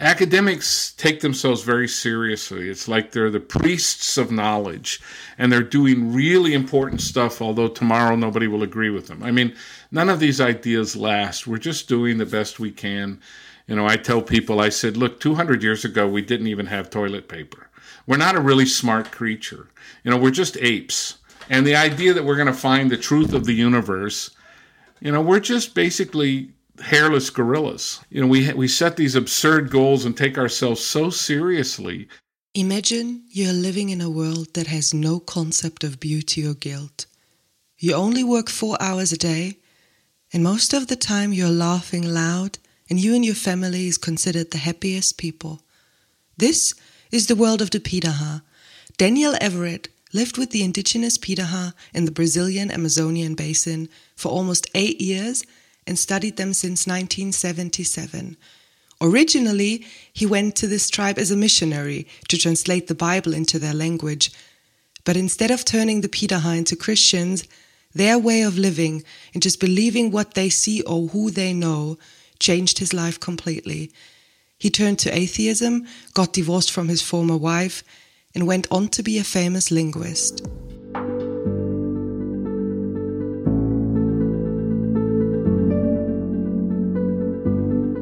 academics take themselves very seriously. It's like they're the priests of knowledge and they're doing really important stuff, although tomorrow nobody will agree with them. I mean, none of these ideas last. We're just doing the best we can. You know, I tell people, I said, look, 200 years ago, we didn't even have toilet paper. We're not a really smart creature. You know, we're just apes. And the idea that we're going to find the truth of the universe, you know, we're just basically hairless gorillas. You know, we we set these absurd goals and take ourselves so seriously. Imagine you're living in a world that has no concept of beauty or guilt. You only work 4 hours a day, and most of the time you're laughing loud, and you and your family is considered the happiest people. This is the world of the Piraha. Daniel Everett lived with the indigenous Piraha in the Brazilian Amazonian basin for almost 8 years and studied them since 1977. Originally, he went to this tribe as a missionary to translate the Bible into their language. But instead of turning the Piraha into Christians, their way of living and just believing what they see or who they know changed his life completely. He turned to atheism, got divorced from his former wife, and went on to be a famous linguist.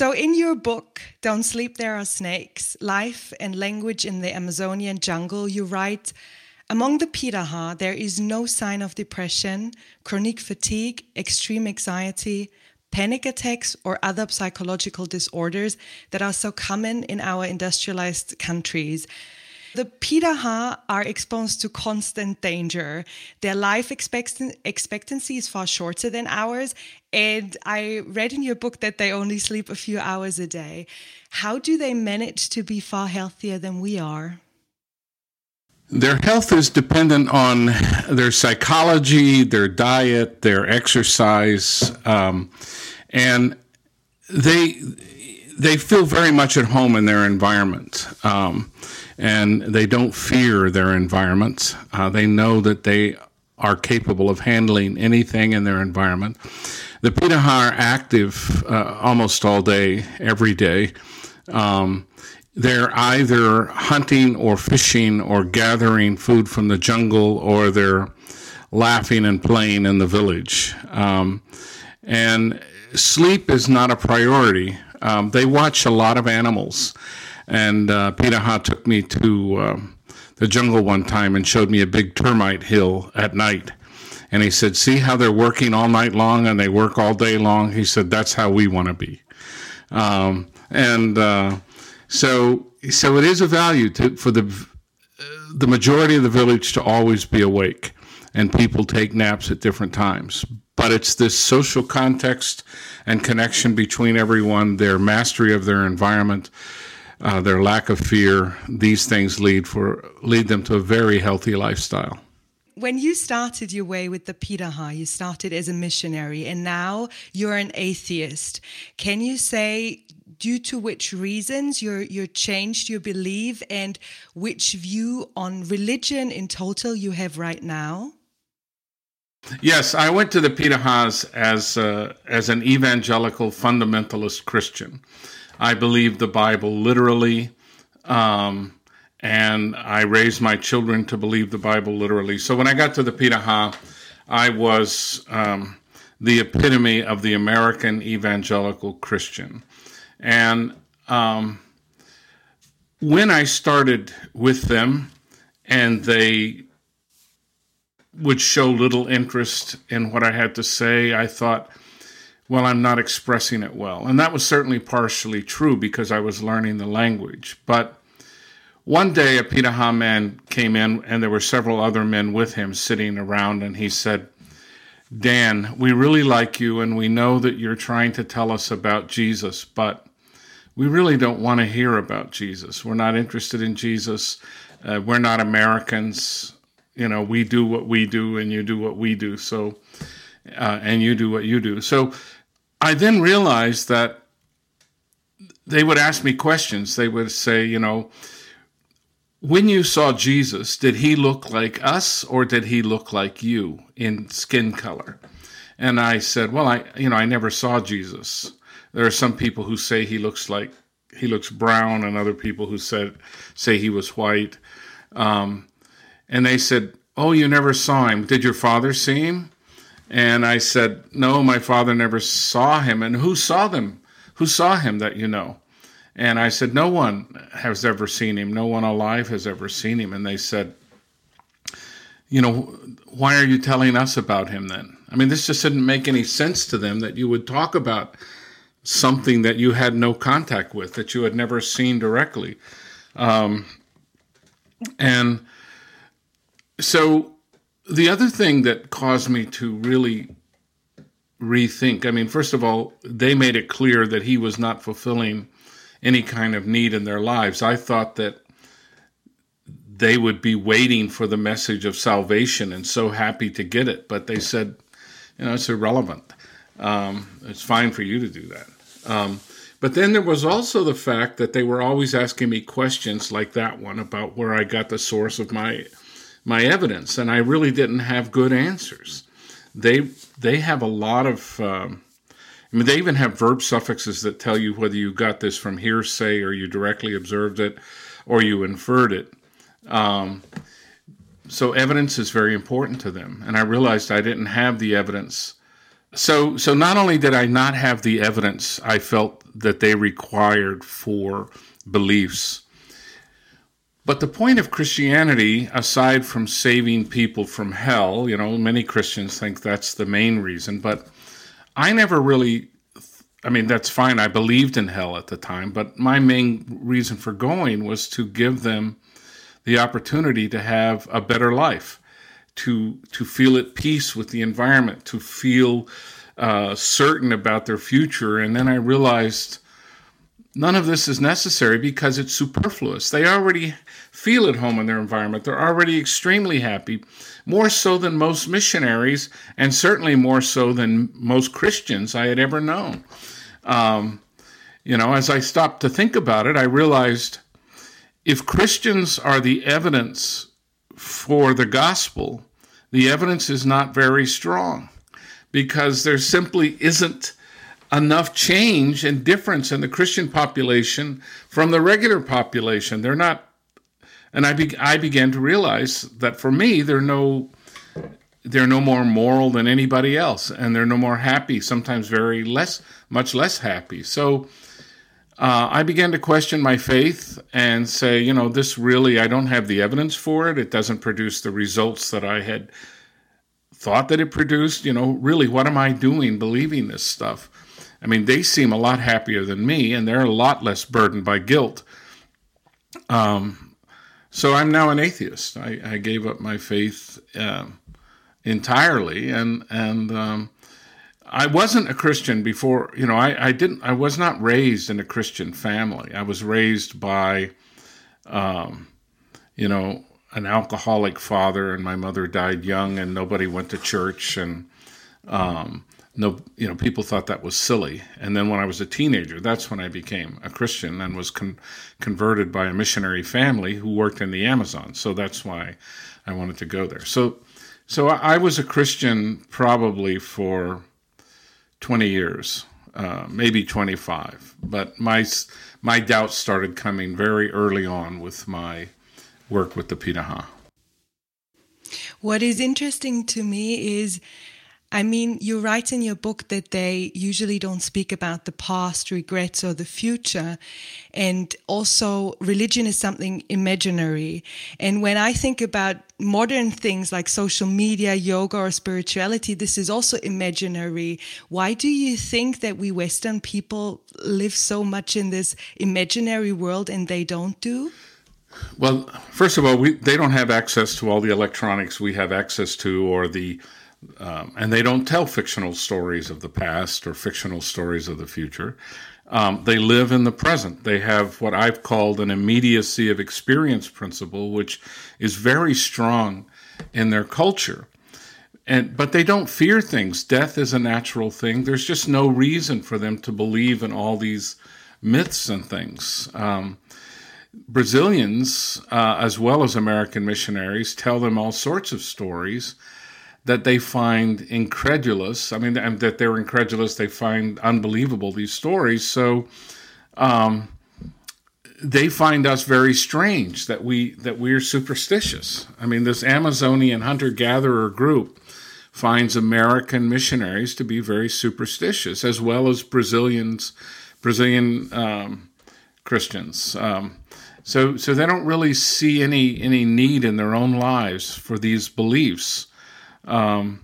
So, in your book, Don't Sleep, There Are Snakes Life and Language in the Amazonian Jungle, you write Among the Piraha, there is no sign of depression, chronic fatigue, extreme anxiety, panic attacks, or other psychological disorders that are so common in our industrialized countries. The Piraha are exposed to constant danger. Their life expectancy is far shorter than ours. And I read in your book that they only sleep a few hours a day. How do they manage to be far healthier than we are? Their health is dependent on their psychology, their diet, their exercise, um, and they they feel very much at home in their environment. Um, and they don't fear their environments. Uh, they know that they are capable of handling anything in their environment. The Piraha are active uh, almost all day, every day. Um, they're either hunting or fishing or gathering food from the jungle or they're laughing and playing in the village. Um, and sleep is not a priority. Um, they watch a lot of animals. And uh, Piraha took me to um, the jungle one time and showed me a big termite hill at night. And he said, See how they're working all night long and they work all day long? He said, That's how we want to be. Um, and uh, so, so it is a value to, for the, the majority of the village to always be awake and people take naps at different times. But it's this social context and connection between everyone, their mastery of their environment, uh, their lack of fear, these things lead for lead them to a very healthy lifestyle. When you started your way with the Piraha, you started as a missionary, and now you're an atheist. Can you say due to which reasons you you changed your belief and which view on religion in total you have right now? Yes, I went to the Pirahas as uh, as an evangelical fundamentalist Christian. I believe the Bible literally, um, and I raised my children to believe the Bible literally. So when I got to the Piraha, I was um, the epitome of the American evangelical Christian. And um, when I started with them, and they would show little interest in what I had to say, I thought, well, I'm not expressing it well. And that was certainly partially true because I was learning the language. But one day a Pirahã man came in, and there were several other men with him sitting around, and he said, Dan, we really like you, and we know that you're trying to tell us about Jesus, but we really don't want to hear about Jesus. We're not interested in Jesus. Uh, we're not Americans. You know, we do what we do, and you do what we do. So, uh, and you do what you do. So, I then realized that they would ask me questions. They would say, you know, when you saw Jesus, did he look like us or did he look like you in skin color? And I said, well, I, you know, I never saw Jesus. There are some people who say he looks like he looks brown, and other people who said say he was white. Um, and they said, "Oh, you never saw him. Did your father see him?" And I said, "No, my father never saw him." And who saw them? Who saw him that you know? And I said, No one has ever seen him. No one alive has ever seen him. And they said, You know, why are you telling us about him then? I mean, this just didn't make any sense to them that you would talk about something that you had no contact with, that you had never seen directly. Um, and so the other thing that caused me to really rethink I mean, first of all, they made it clear that he was not fulfilling any kind of need in their lives. I thought that they would be waiting for the message of salvation and so happy to get it, but they said, you know, it's irrelevant. Um, it's fine for you to do that. Um, but then there was also the fact that they were always asking me questions like that one about where I got the source of my my evidence, and I really didn't have good answers. They they have a lot of um, I mean, they even have verb suffixes that tell you whether you got this from hearsay or you directly observed it or you inferred it. Um, so evidence is very important to them, and I realized I didn't have the evidence. So, so not only did I not have the evidence I felt that they required for beliefs, but the point of Christianity, aside from saving people from hell, you know, many Christians think that's the main reason, but I never really, I mean, that's fine. I believed in hell at the time, but my main reason for going was to give them the opportunity to have a better life, to to feel at peace with the environment, to feel uh, certain about their future. And then I realized none of this is necessary because it's superfluous. They already feel at home in their environment. They're already extremely happy, more so than most missionaries, and certainly more so than most Christians I had ever known. Um, you know, as I stopped to think about it, I realized if Christians are the evidence for the gospel, the evidence is not very strong because there simply isn't enough change and difference in the Christian population from the regular population. They're not, and I, be, I began to realize that for me, they're no, they're no more moral than anybody else, and they're no more happy. Sometimes very less, much less happy. So. Uh, I began to question my faith and say, you know, this really, I don't have the evidence for it. It doesn't produce the results that I had thought that it produced. You know, really, what am I doing believing this stuff? I mean, they seem a lot happier than me, and they're a lot less burdened by guilt. Um, so I'm now an atheist. I, I gave up my faith uh, entirely, and and um, I wasn't a Christian before. You know, I, I didn't. I was not raised in a Christian family. I was raised by, um, you know, an alcoholic father, and my mother died young, and nobody went to church, and um, no, you know, people thought that was silly. And then when I was a teenager, that's when I became a Christian and was con- converted by a missionary family who worked in the Amazon. So that's why I wanted to go there. So, so I was a Christian probably for 20 years, uh, maybe 25. But my my doubts started coming very early on with my work with the Pirahã. What is interesting to me is I mean, you write in your book that they usually don't speak about the past, regrets, or the future. And also, religion is something imaginary. And when I think about modern things like social media, yoga, or spirituality, this is also imaginary. Why do you think that we Western people live so much in this imaginary world and they don't do? Well, first of all, we, they don't have access to all the electronics we have access to, or the um, and they don't tell fictional stories of the past or fictional stories of the future. Um, they live in the present. They have what I've called an immediacy of experience principle, which is very strong in their culture. And, but they don't fear things. Death is a natural thing. There's just no reason for them to believe in all these myths and things. Um, Brazilians, uh, as well as American missionaries, tell them all sorts of stories that they find incredulous. I mean, and that they're incredulous, they find unbelievable these stories. So um, they find us very strange that we that we're superstitious. I mean, this Amazonian hunter gatherer group finds American missionaries to be very superstitious, as well as Brazilians, Brazilian um, Christians. Um, so, so they don't really see any any need in their own lives for these beliefs um,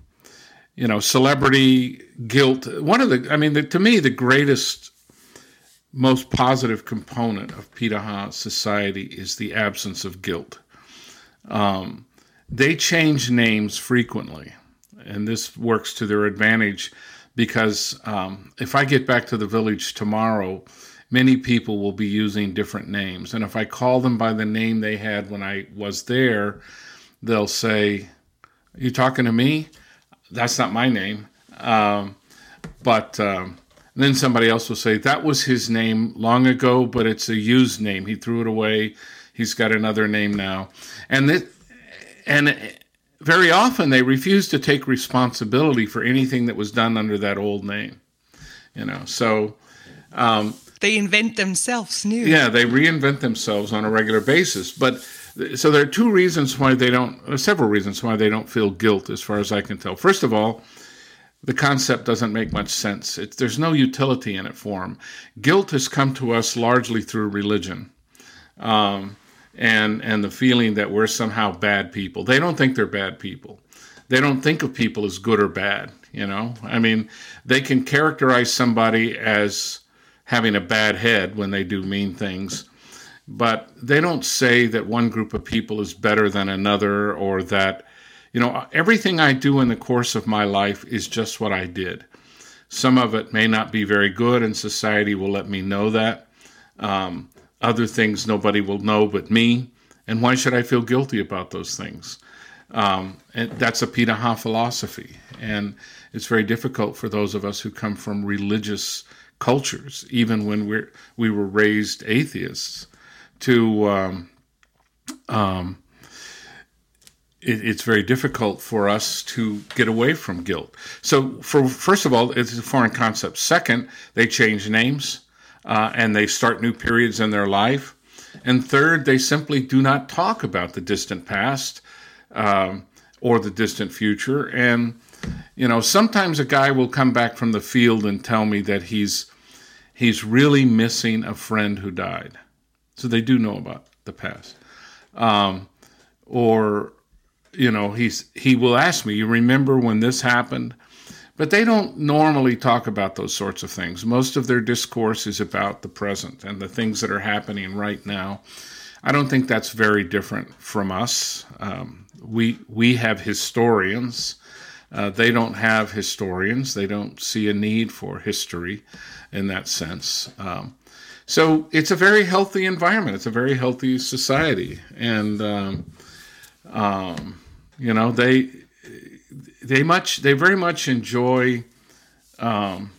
you know, celebrity guilt. One of the, I mean, the, to me, the greatest, most positive component of Piraha society is the absence of guilt. Um, they change names frequently, and this works to their advantage because um, if I get back to the village tomorrow, many people will be using different names. And if I call them by the name they had when I was there, they'll say, you talking to me? That's not my name. Um, but um, then somebody else will say, that was his name long ago, but it's a used name. He threw it away. He's got another name now. And that, and very often they refuse to take responsibility for anything that was done under that old name. You know, so um, they invent themselves new. Yeah, they reinvent themselves on a regular basis. But so there are two reasons why they don't, several reasons why they don't feel guilt, as far as I can tell. First of all, the concept doesn't make much sense. It, there's no utility in it for them. Guilt has come to us largely through religion, um, and and the feeling that we're somehow bad people. They don't think they're bad people. They don't think of people as good or bad. You know, I mean, they can characterize somebody as having a bad head when they do mean things but they don't say that one group of people is better than another or that you know everything i do in the course of my life is just what i did. Some of it may not be very good and society will let me know that. Um, other things nobody will know but me. And why should i feel guilty about those things? Um, and that's a piraha philosophy. And it's very difficult for those of us who come from religious cultures even when we're we were raised atheists to um, um, it, it's very difficult for us to get away from guilt. So, for first of all, it's a foreign concept. Second, they change names uh, and they start new periods in their life. And third, they simply do not talk about the distant past um, or the distant future. And you know, sometimes a guy will come back from the field and tell me that he's he's really missing a friend who died. So they do know about the past. Um, or, you know, he's he will ask me, "You remember when this happened?" But they don't normally talk about those sorts of things. Most of their discourse is about the present and the things that are happening right now. I don't think that's very different from us. Um, we we have historians. Uh, they don't have historians. They don't see a need for history in that sense. Um, so it's a very healthy environment. It's a very healthy society, and um, um, you know they they much they very much enjoy um,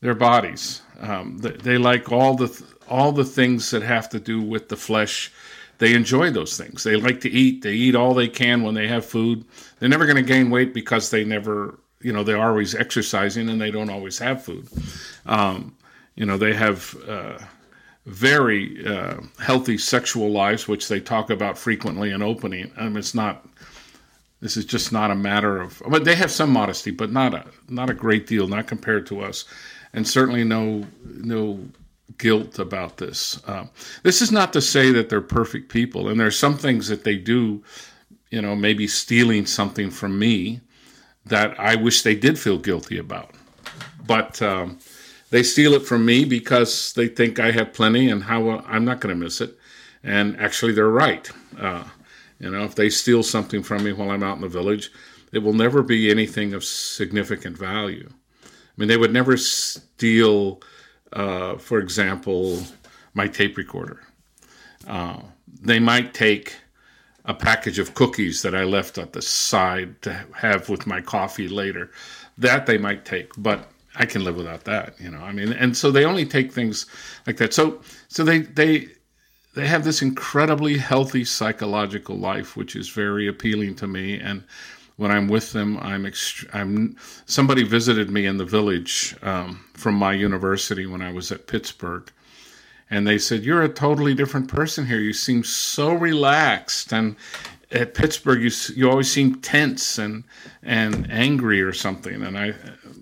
their bodies. Um, they, they, like all the all the things that have to do with the flesh. They enjoy those things. They like to eat. They eat all they can when they have food. They're never going to gain weight because they never, you know, they're always exercising and they don't always have food. Um, you know, they have. Uh, very uh, healthy sexual lives, which they talk about frequently and openly. I mean, it's not This is just not a matter of. But they have some modesty, but not a not a great deal, not compared to us, and certainly no no guilt about this. Uh, this is not to say that they're perfect people, and there's some things that they do, you know, maybe stealing something from me that I wish they did feel guilty about. But um, they steal it from me because they think I have plenty, and how I'm not going to miss it. And actually, they're right. Uh, you know, if they steal something from me while I'm out in the village, it will never be anything of significant value. I mean, they would never steal uh, for example, my tape recorder. Uh, they might take a package of cookies that I left at the side to have with my coffee later. That they might take, but I can live without that, you know. I mean, and so they only take things like that. So, so they they they have this incredibly healthy psychological life, which is very appealing to me. And when I'm with them, I'm ext- I'm somebody visited me in the village um, from my university when I was at Pittsburgh, and they said you're a totally different person here. You seem so relaxed, and at Pittsburgh you you always seem tense and and angry or something. And I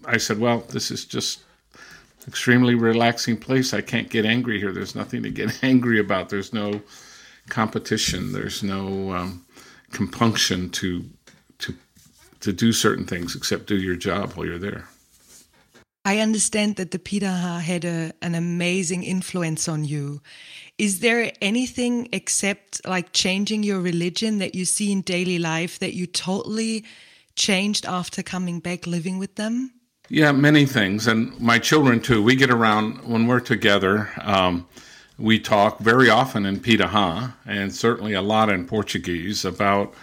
I said, well, this is just extremely relaxing place. I can't get angry here. There's nothing to get angry about. There's no competition. There's no um, compunction to to to do certain things except do your job while you're there. I understand that the Piraha had a, an amazing influence on you. Is there anything except like changing your religion that you see in daily life that you totally changed after coming back living with them? Yeah, many things. And my children too. We get around when we're together. Um, we talk very often in Piraha and certainly a lot in Portuguese about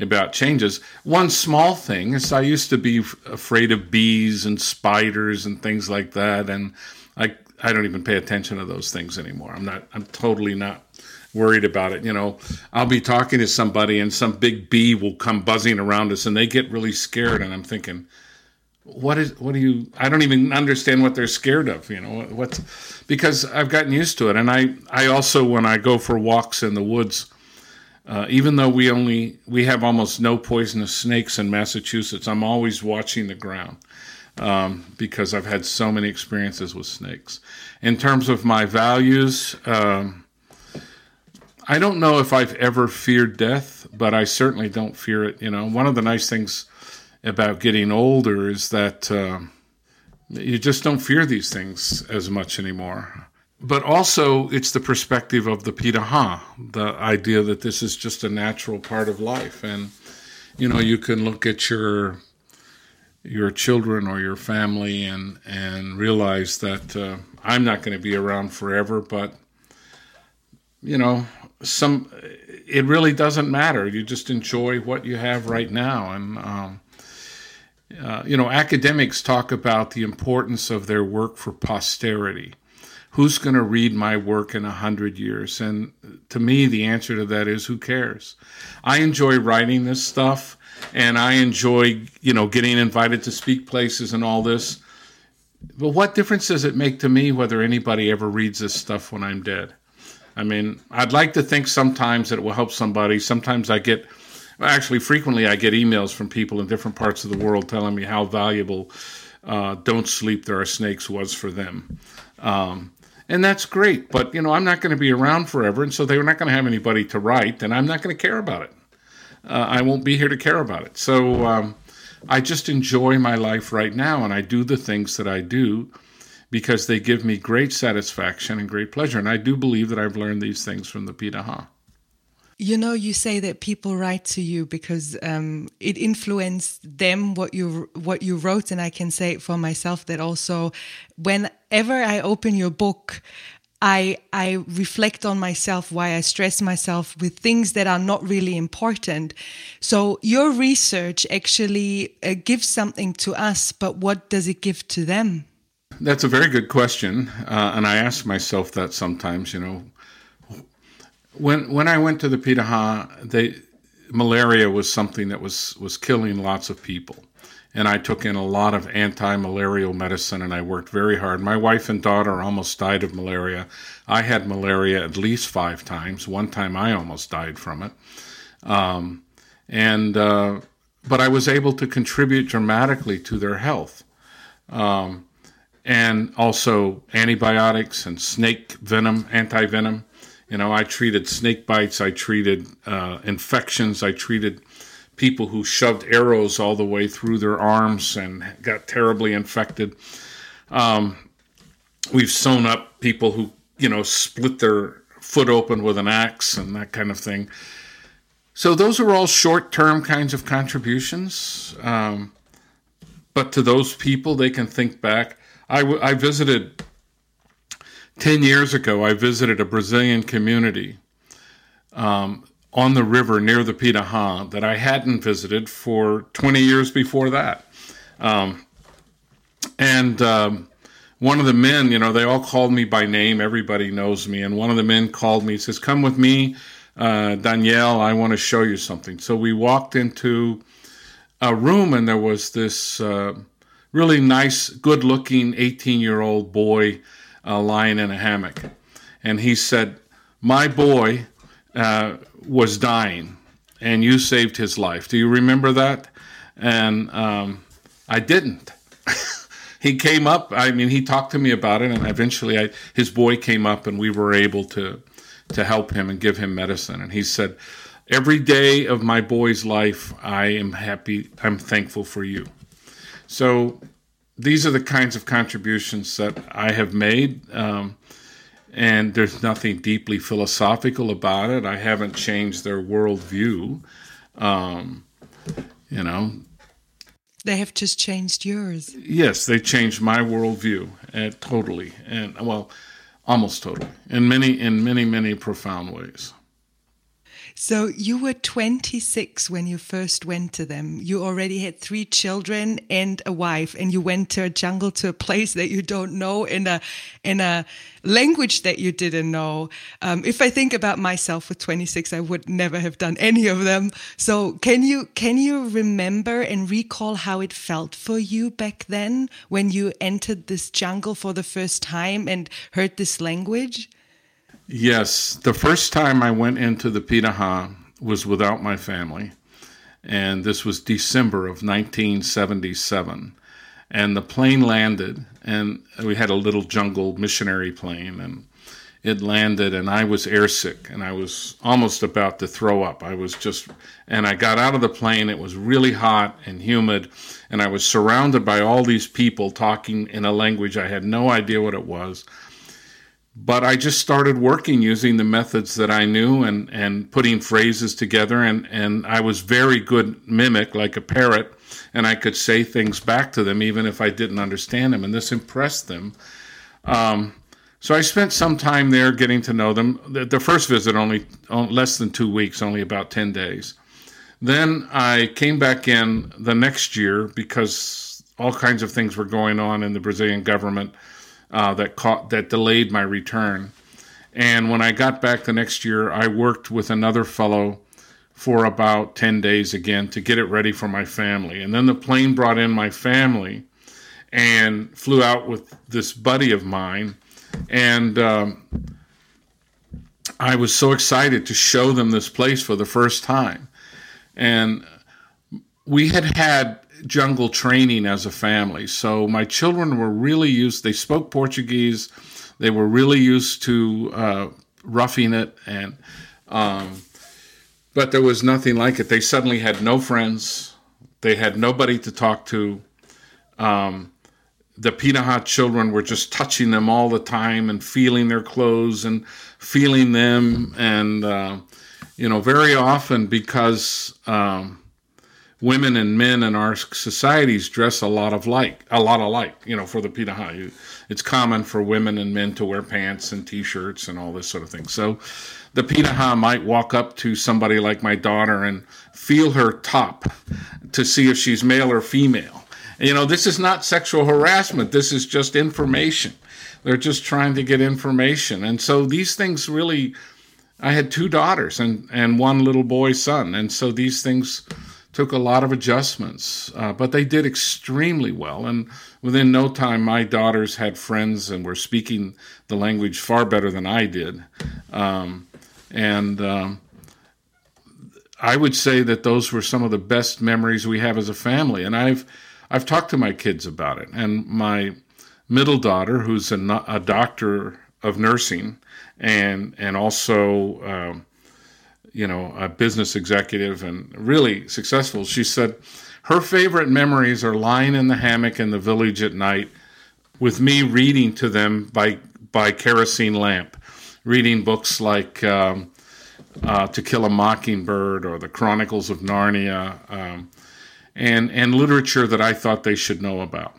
about changes. One small thing is I used to be afraid of bees and spiders and things like that, and I I don't even pay attention to those things anymore. I'm not. I'm totally not worried about it. You know, I'll be talking to somebody and some big bee will come buzzing around us, and they get really scared, and I'm thinking. What is what do you I don't even understand what they're scared of, you know, what's because I've gotten used to it. And I I also when I go for walks in the woods, uh, even though we only we have almost no poisonous snakes in Massachusetts, I'm always watching the ground um, because I've had so many experiences with snakes. In terms of my values, um, I don't know if I've ever feared death, but I certainly don't fear it. You know, one of the nice things about getting older is that uh, you just don't fear these things as much anymore but also it's the perspective of the piraha, the idea that this is just a natural part of life, and you know you can look at your your children or your family and and realize that uh, I'm not going to be around forever, but you know some it really doesn't matter. You just enjoy what you have right now, and um, uh, you know academics talk about the importance of their work for posterity who's going to read my work in a hundred years? And to me, the answer to that is who cares? I enjoy writing this stuff and I enjoy, you know, getting invited to speak places and all this. But what difference does it make to me whether anybody ever reads this stuff when I'm dead? I mean, I'd like to think sometimes that it will help somebody. Sometimes I get, actually, frequently I get emails from people in different parts of the world telling me how valuable uh, "Don't Sleep, There Are Snakes" was for them. Um, and that's great. But you know, I'm not going to be around forever, and so they're not going to have anybody to write, and I'm not going to care about it. Uh, I won't be here to care about it. So um, I just enjoy my life right now, and I do the things that I do because they give me great satisfaction and great pleasure. And I do believe that I've learned these things from the Piraha. You know, you say that people write to you because um, it influenced them what you what you wrote, and I can say for myself that also, whenever I open your book, I I reflect on myself why I stress myself with things that are not really important. So your research actually uh, gives something to us, but what does it give to them? That's a very good question, uh, and I ask myself that sometimes. You know, when when I went to the Piraha, they malaria was something that was was killing lots of people, and I took in a lot of anti-malarial medicine, and I worked very hard. My wife and daughter almost died of malaria. I had malaria at least five times. One time, I almost died from it. Um, and uh, but I was able to contribute dramatically to their health. Um, and also antibiotics and snake venom, anti venom. You know, I treated snake bites, I treated uh, infections, I treated people who shoved arrows all the way through their arms and got terribly infected. Um, we've sewn up people who, you know, split their foot open with an axe and that kind of thing. So those are all short term kinds of contributions. Um, but to those people, they can think back. I, w- I visited 10 years ago, I visited a Brazilian community um, on the river near the Pirahã that I hadn't visited for 20 years before that. Um, and um, one of the men, you know, they all called me by name. Everybody knows me. And one of the men called me, says, Come with me, uh, Danielle, I want to show you something. So we walked into a room, and there was this uh, really nice, good looking 18 year old boy uh, lying in a hammock. And he said, My boy uh, was dying, and you saved his life. Do you remember that? And um, I didn't. he came up. I mean, he talked to me about it, and eventually, I, his boy came up, and we were able to to help him and give him medicine. And he said, "Every day of my boy's life, I am happy. I'm thankful for you." So these are the kinds of contributions that I have made. Um, and there's nothing deeply philosophical about it. I haven't changed their worldview. Um, you know, they have just changed yours. Yes, they changed my worldview uh, totally, and well, almost totally, in many, in many, many profound ways. So you were 26 when you first went to them. You already had three children and a wife, and you went to a jungle to a place that you don't know in a in a language that you didn't know. Um, if I think about myself with 26, I would never have done any of them. So can you can you remember and recall how it felt for you back then when you entered this jungle for the first time and heard this language? Yes, the first time I went into the Pirahã was without my family, and this was December of 1977. And the plane landed, and we had a little jungle missionary plane, and it landed, and I was airsick, and I was almost about to throw up. I was just, and I got out of the plane. It was really hot and humid, and I was surrounded by all these people talking in a language I had no idea what it was but I just started working using the methods that I knew and, and putting phrases together. And, and I was very good mimic, like a parrot, and I could say things back to them even if I didn't understand them. And this impressed them. Um, so I spent some time there getting to know them. The, the first visit only, only less than two weeks, only about 10 days. Then I came back in the next year because all kinds of things were going on in the Brazilian government uh, that caught that delayed my return. And when I got back the next year, I worked with another fellow for about 10 days again to get it ready for my family. And then the plane brought in my family and flew out with this buddy of mine. And um, I was so excited to show them this place for the first time. And we had had jungle training as a family. So my children were really used, they spoke Portuguese, they were really used to uh, roughing it, and um, but there was nothing like it. They suddenly had no friends, they had nobody to talk to. Um, the Pirahã children were just touching them all the time and feeling their clothes and feeling them, and uh, you know, very often because um, women and men in our societies dress a lot of like a lot alike. You know, for the Pirahã, it's common for women and men to wear pants and t-shirts and all this sort of thing. So, the Pirahã might walk up to somebody like my daughter and feel her top to see if she's male or female. You know, this is not sexual harassment. This is just information. They're just trying to get information, and so these things really. I had two daughters and and one little boy son, and so these things took a lot of adjustments, uh, but they did extremely well. And within no time, my daughters had friends and were speaking the language far better than I did. Um, and um, I would say that those were some of the best memories we have as a family. And I've I've talked to my kids about it. And my middle daughter, who's a, a doctor of nursing and and also um, you know a business executive and really successful, she said her favorite memories are lying in the hammock in the village at night with me reading to them by by kerosene lamp, reading books like. Um, uh, to Kill a Mockingbird or The Chronicles of Narnia, um, and, and literature that I thought they should know about.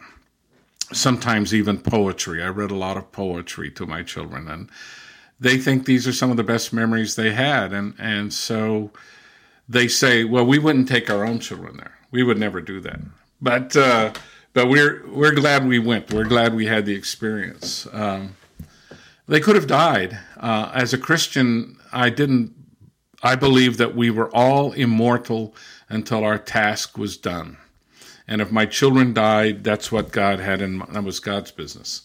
Sometimes even poetry. I read a lot of poetry to my children, and they think these are some of the best memories they had. And, and so they say, well, we wouldn't take our own children there. We would never do that. But, uh, but we're, we're glad we went. We're glad we had the experience. Um, they could have died. Uh, as a Christian, I didn't I believe that we were all immortal until our task was done. And if my children died, that's what God had in. That was God's business.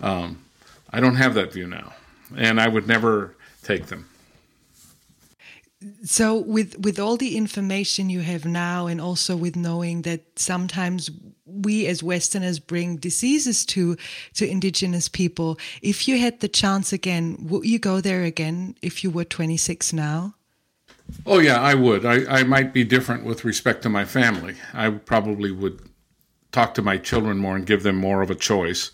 Um, I don't have that view now, and I would never take them. So, with with all the information you have now, and also with knowing that sometimes we as Westerners bring diseases to to Indigenous people, if you had the chance again, would you go there again if you were 26 now? Oh yeah, I would. I, I might be different with respect to my family. I probably would talk to my children more and give them more of a choice.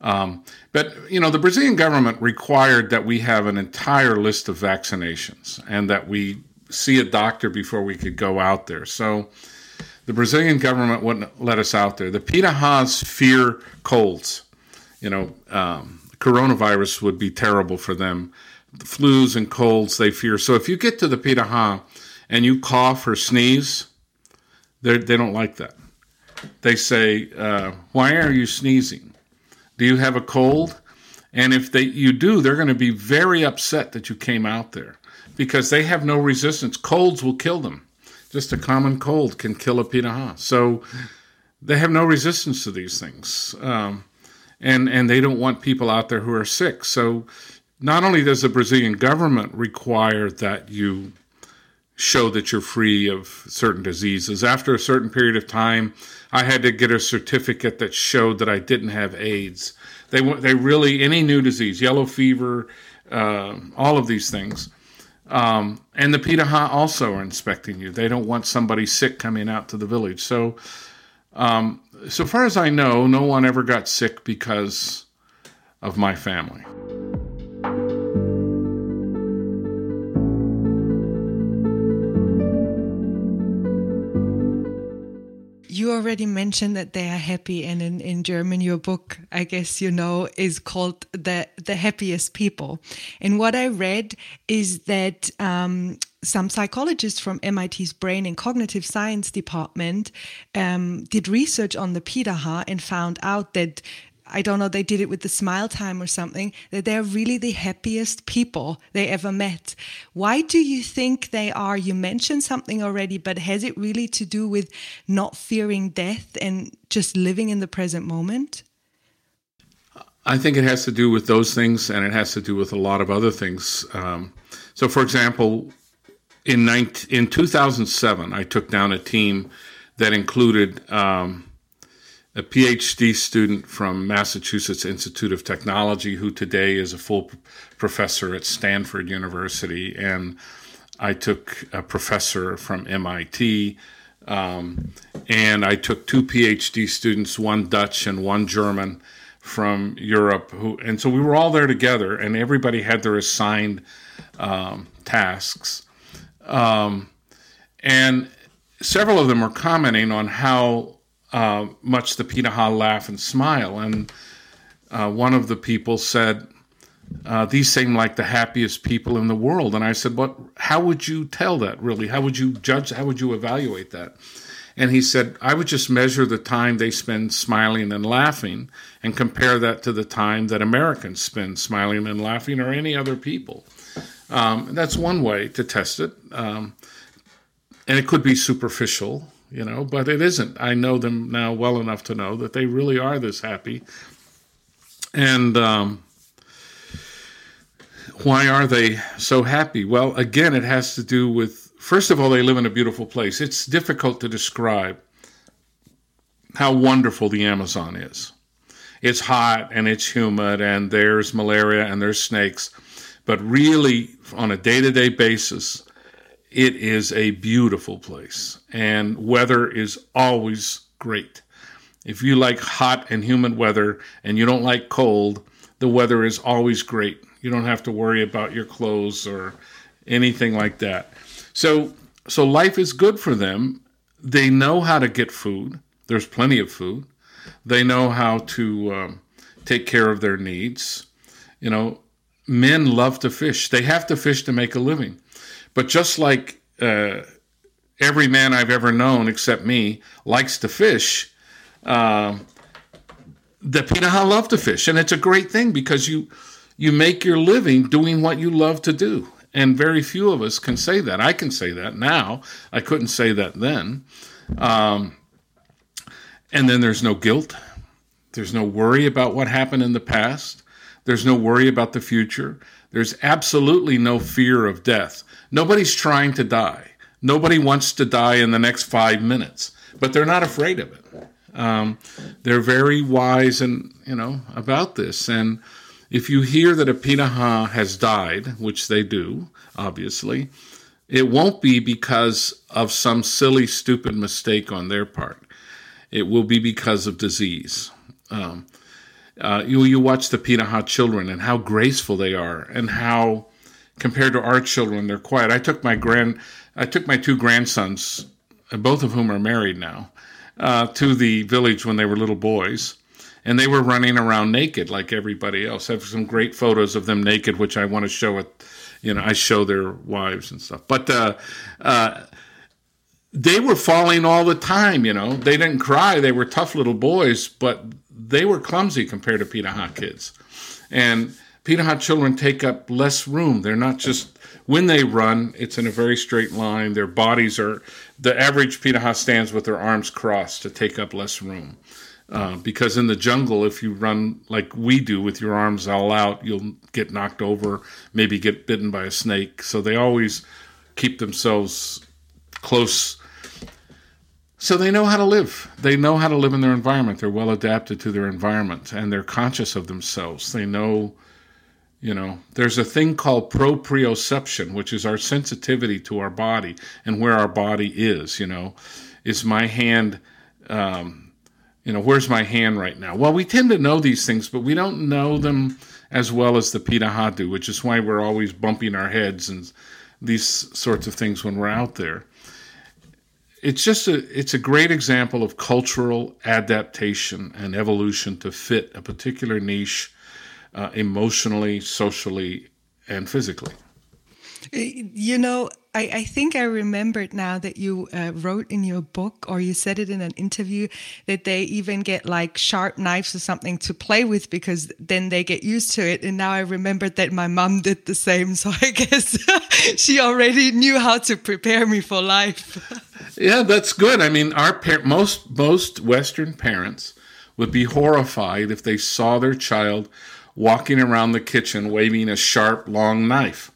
Um, but you know, the Brazilian government required that we have an entire list of vaccinations and that we see a doctor before we could go out there. So the Brazilian government wouldn't let us out there. The Pirahãs fear colds. You know, um, coronavirus would be terrible for them the flus and colds they fear. So if you get to the Pirahã and you cough or sneeze, they don't like that. They say, uh, "Why are you sneezing? Do you have a cold?" And if they you do, they're going to be very upset that you came out there because they have no resistance. Colds will kill them. Just a common cold can kill a Pirahã. So they have no resistance to these things. Um, and and they don't want people out there who are sick. So not only does the Brazilian government require that you show that you're free of certain diseases, after a certain period of time, I had to get a certificate that showed that I didn't have AIDS. They they really any new disease, yellow fever, uh, all of these things. Um, and the Pirahã also are inspecting you. They don't want somebody sick coming out to the village. So, um, so far as I know, no one ever got sick because of my family. You already mentioned that they are happy, and in, in German, your book, I guess you know, is called the the happiest people. And what I read is that um, some psychologists from MIT's Brain and Cognitive Science department um, did research on the Pirahã and found out that I don't know, they did it with the smile time or something, that they're really the happiest people they ever met. Why do you think they are? You mentioned something already, but has it really to do with not fearing death and just living in the present moment? I think it has to do with those things, and it has to do with a lot of other things. Um, so, for example, in 19, in 2007, I took down a team that included um, a PhD student from Massachusetts Institute of Technology, who today is a full professor at Stanford University, and I took a professor from MIT, um, and I took two PhD students, one Dutch and one German from Europe, who, and so we were all there together, and everybody had their assigned um, tasks, um, and several of them were commenting on how uh, much the Pirahã laugh and smile. And uh, one of the people said, uh, "These seem like the happiest people in the world." And I said, "What? How would you tell that? Really? How would you judge? How would you evaluate that?" And he said, "I would just measure the time they spend smiling and laughing, and compare that to the time that Americans spend smiling and laughing, or any other people." Um, that's one way to test it, um, and it could be superficial you know, but it isn't. I know them now well enough to know that they really are this happy. And um, why are they so happy? Well, again, it has to do with first of all, they live in a beautiful place. It's difficult to describe how wonderful the Amazon is. It's hot and it's humid, and there's malaria and there's snakes. But really, on a day to day basis, it is a beautiful place, and weather is always great. If you like hot and humid weather and you don't like cold, the weather is always great. You don't have to worry about your clothes or anything like that. So, so life is good for them. They know how to get food. There's plenty of food. They know how to um, take care of their needs. You know, men love to fish. They have to fish to make a living. But just like uh, every man I've ever known, except me, likes to fish, uh, the Pirahã love to fish, and it's a great thing because you you make your living doing what you love to do. And very few of us can say that. I can say that now. I couldn't say that then. Um, and then there's no guilt. There's no worry about what happened in the past. There's no worry about the future. There's absolutely no fear of death. Nobody's trying to die. Nobody wants to die in the next five minutes, but they're not afraid of it. Um, they're very wise and you know about this. And if you hear that a Pirahã has died, which they do, obviously, it won't be because of some silly, stupid mistake on their part. It will be because of disease. Um, uh, you you watch the Pirahã children and how graceful they are, and how compared to our children, they're quiet. I took my grand, I took my two grandsons, both of whom are married now uh, to the village when they were little boys. And they were running around naked like everybody else. I have some great photos of them naked, which I want to show it. You know, I show their wives and stuff. But uh, uh, they were falling all the time. You know, they didn't cry. They were tough little boys, but they were clumsy compared to Pirahã kids. And Pirahã children take up less room. They're not just when they run, it's in a very straight line. Their bodies are the average Pirahã stands with their arms crossed to take up less room. Uh, because in the jungle, if you run like we do with your arms all out, you'll get knocked over, maybe get bitten by a snake. So they always keep themselves close. So they know how to live. They know how to live in their environment. They're well adapted to their environment and they're conscious of themselves. They know you know, there's a thing called proprioception, which is our sensitivity to our body and where our body is. You know, is my hand, um, you know, where's my hand right now? Well, we tend to know these things, but we don't know them as well as the Pirahã do, which is why we're always bumping our heads and these sorts of things when we're out there. It's just a it's a great example of cultural adaptation and evolution to fit a particular niche uh, emotionally, socially, and physically. You know, I, I, think I remembered now that you uh, wrote in your book or you said it in an interview that they even get like sharp knives or something to play with because then they get used to it. And now I remembered that my mom did the same. So I guess she already knew how to prepare me for life. yeah, that's good. I mean, our par- most most Western parents would be horrified if they saw their child walking around the kitchen waving a sharp, long knife.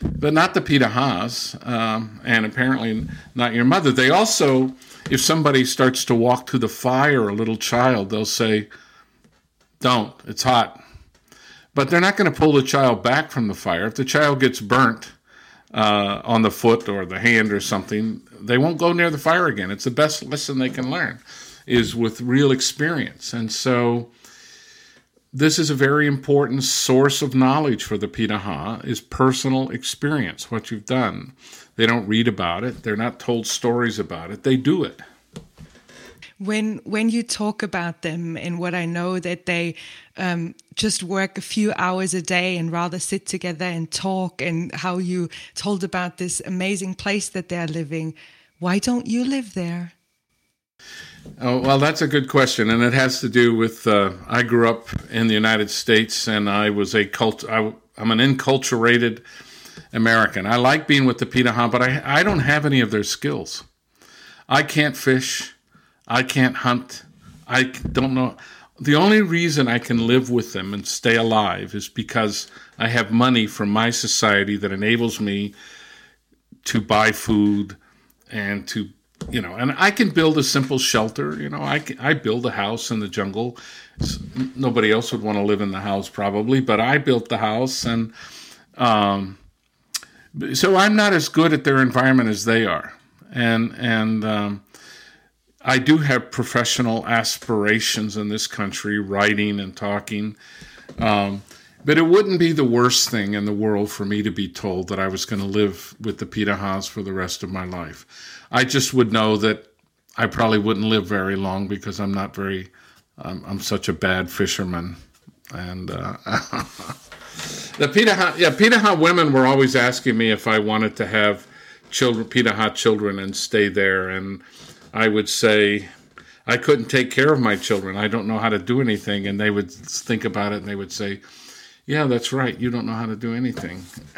But not the Pirahãs, um, and apparently not your mother. They also, if somebody starts to walk to the fire, a little child, they'll say, Don't, it's hot. But they're not going to pull the child back from the fire. If the child gets burnt uh, on the foot or the hand or something, they won't go near the fire again. It's the best lesson they can learn, is with real experience. And so, this is a very important source of knowledge for the Pirahã is personal experience, what you've done. They don't read about it. They're not told stories about it. They do it. When when you talk about them and what I know that they um, just work a few hours a day and rather sit together and talk and how you told about this amazing place that they're living, why don't you live there? Oh, well, that's a good question, and it has to do with uh, I grew up in the United States, and I was a cult. I, am an enculturated American. I like being with the Pirahã, but I I don't have any of their skills. I can't fish. I can't hunt. I don't know. The only reason I can live with them and stay alive is because I have money from my society that enables me to buy food and to you know and i can build a simple shelter you know i can, i build a house in the jungle. Nobody else would want to live in the house probably but i built the house and um, so i'm not as good at their environment as they are. And and um, i do have professional aspirations in this country writing and talking. Um, but it wouldn't be the worst thing in the world for me to be told that I was going to live with the Pirahãs for the rest of my life. I just would know that I probably wouldn't live very long because I'm not very, um, I'm such a bad fisherman. And uh, the Pirahã, yeah, Pirahã women were always asking me if I wanted to have children, Pirahã children, and stay there. And I would say, I couldn't take care of my children. I don't know how to do anything. And they would think about it and they would say, yeah, that's right. You don't know how to do anything.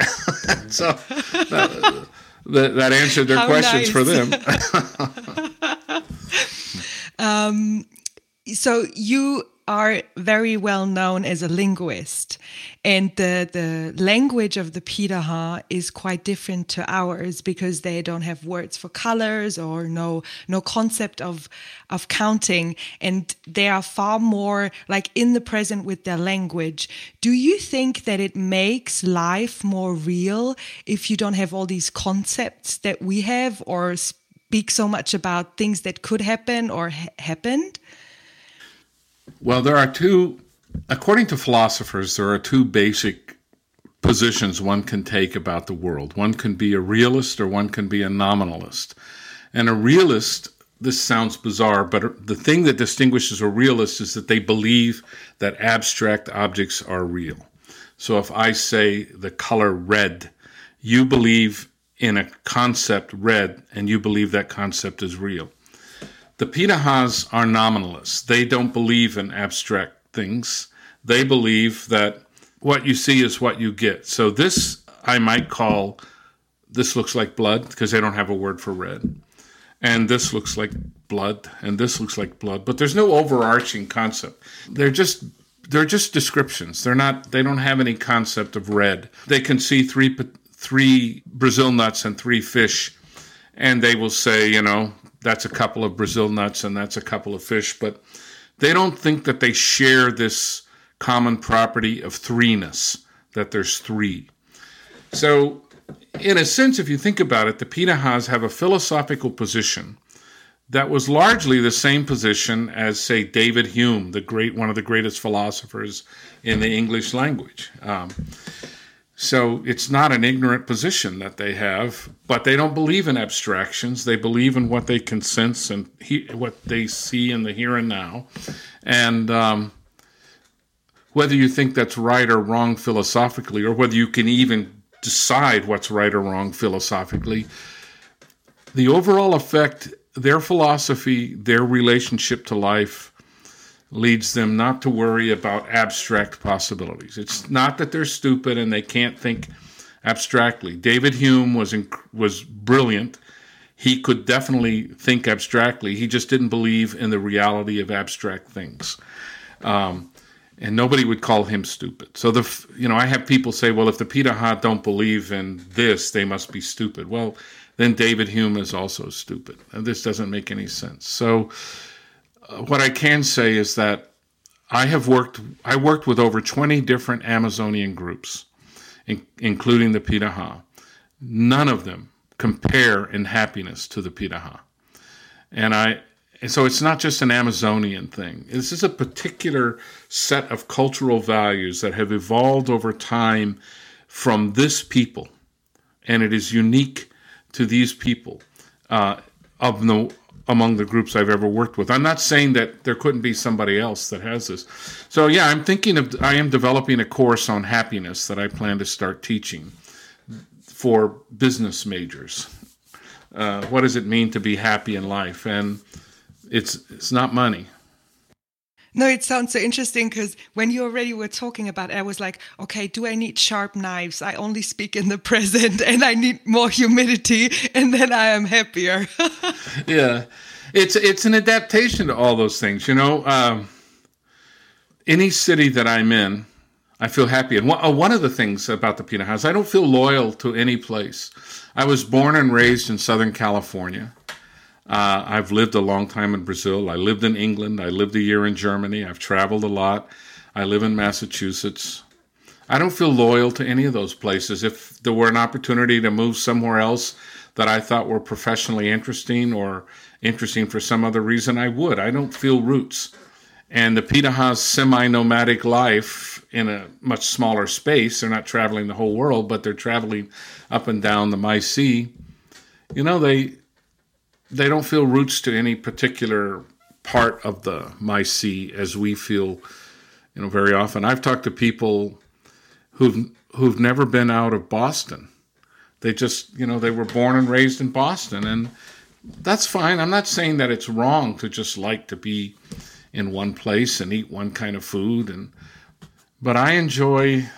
so that, that, that, answered their how questions nice. for them. um, so you are very well known as a linguist, and the the language of the Pirahã is quite different to ours because they don't have words for colors or no no concept of of counting, and they are far more like in the present with their language. Do you think that it makes life more real if you don't have all these concepts that we have, or speak so much about things that could happen or ha happened? Well, there are two, according to philosophers, there are two basic positions one can take about the world. One can be a realist or one can be a nominalist. And a realist, this sounds bizarre, but the thing that distinguishes a realist is that they believe that abstract objects are real. So if I say the color red, you believe in a concept red and you believe that concept is real. The Pirahãs are nominalists. They don't believe in abstract things. They believe that what you see is what you get. So this I might call this looks like blood because they don't have a word for red. And this looks like blood and this looks like blood, but there's no overarching concept. They're just they're just descriptions. They're not they don't have any concept of red. They can see three three Brazil nuts and three fish and they will say, you know, that's a couple of Brazil nuts and that's a couple of fish, but they don't think that they share this common property of threeness, that there's three. So, in a sense, if you think about it, the Pirahãs have a philosophical position that was largely the same position as, say, David Hume, the great one of the greatest philosophers in the English language. Um, so it's not an ignorant position that they have, but they don't believe in abstractions. They believe in what they can sense and he, what they see in the here and now. And um, whether you think that's right or wrong philosophically, or whether you can even decide what's right or wrong philosophically, the overall effect, their philosophy, their relationship to life, leads them not to worry about abstract possibilities. It's not that they're stupid and they can't think abstractly. David Hume was inc- was brilliant. He could definitely think abstractly. He just didn't believe in the reality of abstract things. Um, and nobody would call him stupid. So the you know I have people say, well, if the Peter Pirahã don't believe in this, they must be stupid. Well, then David Hume is also stupid, and this doesn't make any sense. So what I can say is that I have worked. I worked with over 20 different Amazonian groups, in, including the Pirahã. None of them compare in happiness to the Pirahã, and I. And so it's not just an Amazonian thing. This is a particular set of cultural values that have evolved over time from this people, and it is unique to these people uh, of the among the groups I've ever worked with. I'm not saying that there couldn't be somebody else that has this. So yeah, I'm thinking of I am developing a course on happiness that I plan to start teaching for business majors. Uh, what does it mean to be happy in life? And it's it's not money. No, it sounds so interesting because when you already were talking about it, I was like, okay, do I need sharp knives? I only speak in the present and I need more humidity and then I am happier. yeah. It's it's an adaptation to all those things, you know. Um, any city that I'm in, I feel happy. And one, uh, of the things about the Pirahãs, I don't feel loyal to any place. I was born and raised in Southern California. Uh, I've lived a long time in Brazil. I lived in England. I lived a year in Germany. I've traveled a lot. I live in Massachusetts. I don't feel loyal to any of those places. If there were an opportunity to move somewhere else that I thought were professionally interesting or interesting for some other reason, I would. I don't feel roots. And the Pirahã's semi nomadic life in a much smaller space, they're not traveling the whole world, but they're traveling up and down the Maici. You know, they they don't feel roots to any particular part of the Maici as we feel, you know, very often. I've talked to people who've who've never been out of Boston. They just, you know, they were born and raised in Boston and that's fine. I'm not saying that it's wrong to just like to be in one place and eat one kind of food and but I enjoy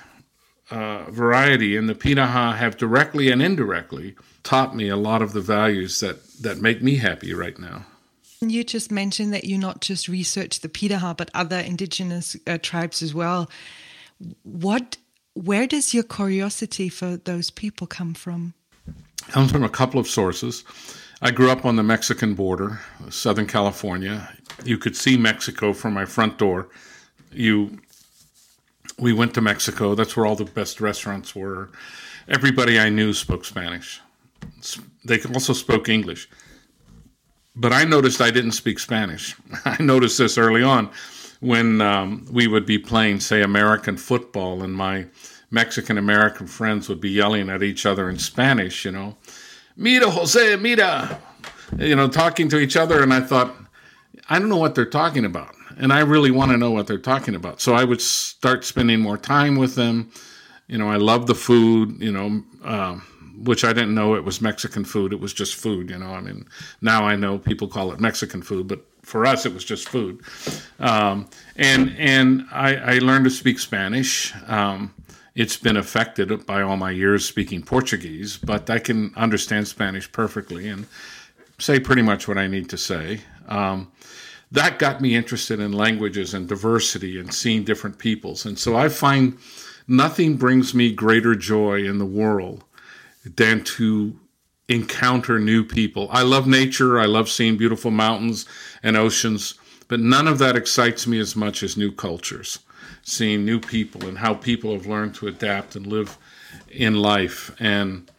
uh, variety and the Pirahã have directly and indirectly taught me a lot of the values that that make me happy right now. You just mentioned that you not just research the Pirahã but other indigenous uh, tribes as well. What where does your curiosity for those people come from? Comes from a couple of sources. I grew up on the Mexican border, Southern California. You could see Mexico from my front door. You we went to Mexico. That's where all the best restaurants were. Everybody I knew spoke Spanish. They also spoke English. But I noticed I didn't speak Spanish. I noticed this early on when um, we would be playing, say, American football, and my Mexican American friends would be yelling at each other in Spanish, you know, Mira, Jose, mira, you know, talking to each other. And I thought, I don't know what they're talking about. And I really want to know what they're talking about. So I would start spending more time with them. You know, I love the food, you know, um, which I didn't know it was Mexican food. It was just food, you know. I mean, now I know people call it Mexican food, but for us, it was just food. Um, and and I, I, learned to speak Spanish. Um, it's been affected by all my years speaking Portuguese, but I can understand Spanish perfectly and say pretty much what I need to say. Um, that got me interested in languages and diversity and seeing different peoples. And so I find nothing brings me greater joy in the world than to encounter new people. I love nature. I love seeing beautiful mountains and oceans, but none of that excites me as much as new cultures, seeing new people and how people have learned to adapt and live in life. And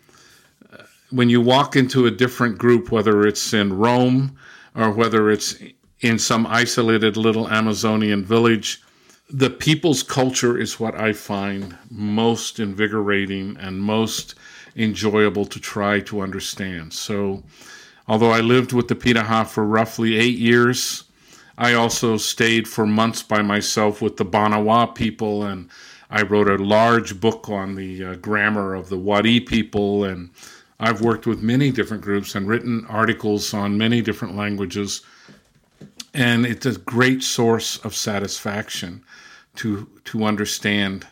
uh, when you walk into a different group, whether it's in Rome or whether it's in some isolated little Amazonian village, the people's culture is what I find most invigorating and most enjoyable to try to understand. So, although I lived with the Pirahã for roughly eight years, I also stayed for months by myself with the Banawa people, and I wrote a large book on the uh, grammar of the Wari' people. And I've worked with many different groups and written articles on many different languages. And it's a great source of satisfaction to to understand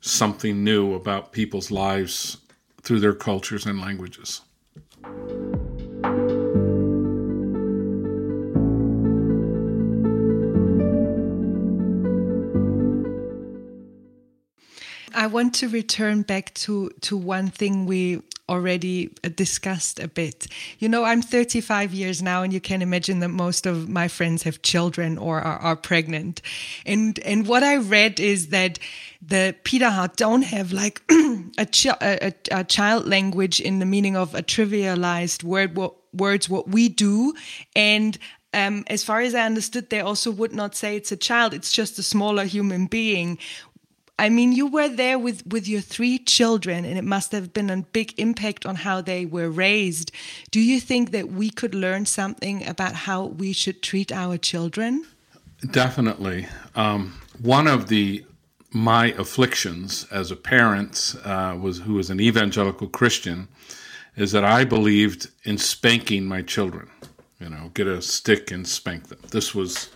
something new about people's lives through their cultures and languages. I want to return back to, to one thing we already discussed a bit. You know, I'm 35 years now, and you can imagine that most of my friends have children or are, are pregnant. And and what I read is that the Pirahã don't have like a, a, a, child language in the meaning of a trivialized word, what, words, what we do, and um, as far as I understood, they also would not say it's a child. It's just a smaller human being. I mean, you were there with, with your three children, and it must have been a big impact on how they were raised. Do you think that we could learn something about how we should treat our children? Definitely. Um, one of the my afflictions as a parent uh, was who was an evangelical Christian is that I believed in spanking my children. You know, get a stick and spank them. This was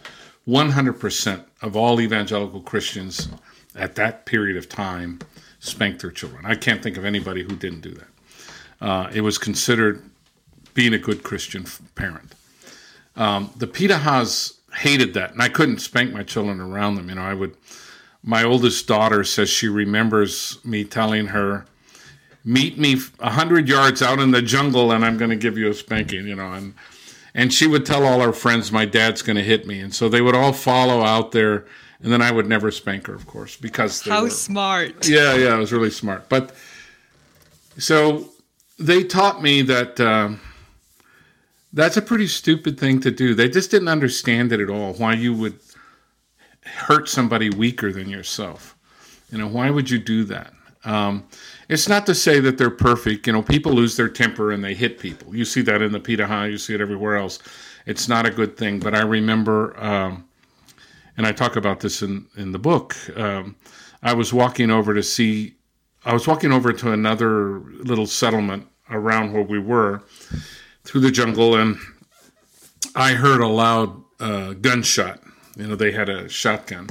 100% of all evangelical Christians at that period of time spanked their children. I can't think of anybody who didn't do that. Uh, it was considered being a good Christian parent. Um, the Pirahãs hated that, and I couldn't spank my children around them. You know, I would my oldest daughter says she remembers me telling her, "Meet me a hundred yards out in the jungle, and I'm going to give you a spanking," you know, and and she would tell all her friends, "My dad's going to hit me," and so they would all follow out there, and then I would never spank her, of course, because how were, smart. Yeah, yeah, it was really smart, but so they taught me that. Uh, that's a pretty stupid thing to do. They just didn't understand it at all. Why you would hurt somebody weaker than yourself. You know, why would you do that? Um, it's not to say that they're perfect. You know, people lose their temper and they hit people. You see that in the Pita Pirahã, you see it everywhere else. It's not a good thing. But I remember, um, and I talk about this in, in the book, um, I was walking over to see, I was walking over to another little settlement around where we were through the jungle, and I heard a loud uh, gunshot you know, they had a shotgun.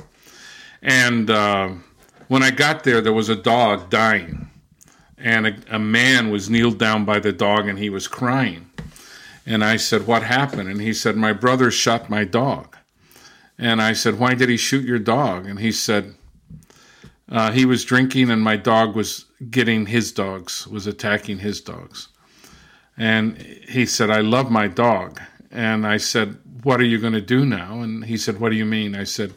And uh, when I got there, there was a dog dying. And a, a man was kneeled down by the dog and he was crying. And I said, What happened? And he said, My brother shot my dog. And I said, Why did he shoot your dog? And he said, uh, He was drinking and my dog was getting his dogs, was attacking his dogs. And he said, I love my dog. And I said, what are you going to do now? And he said, What do you mean? I said,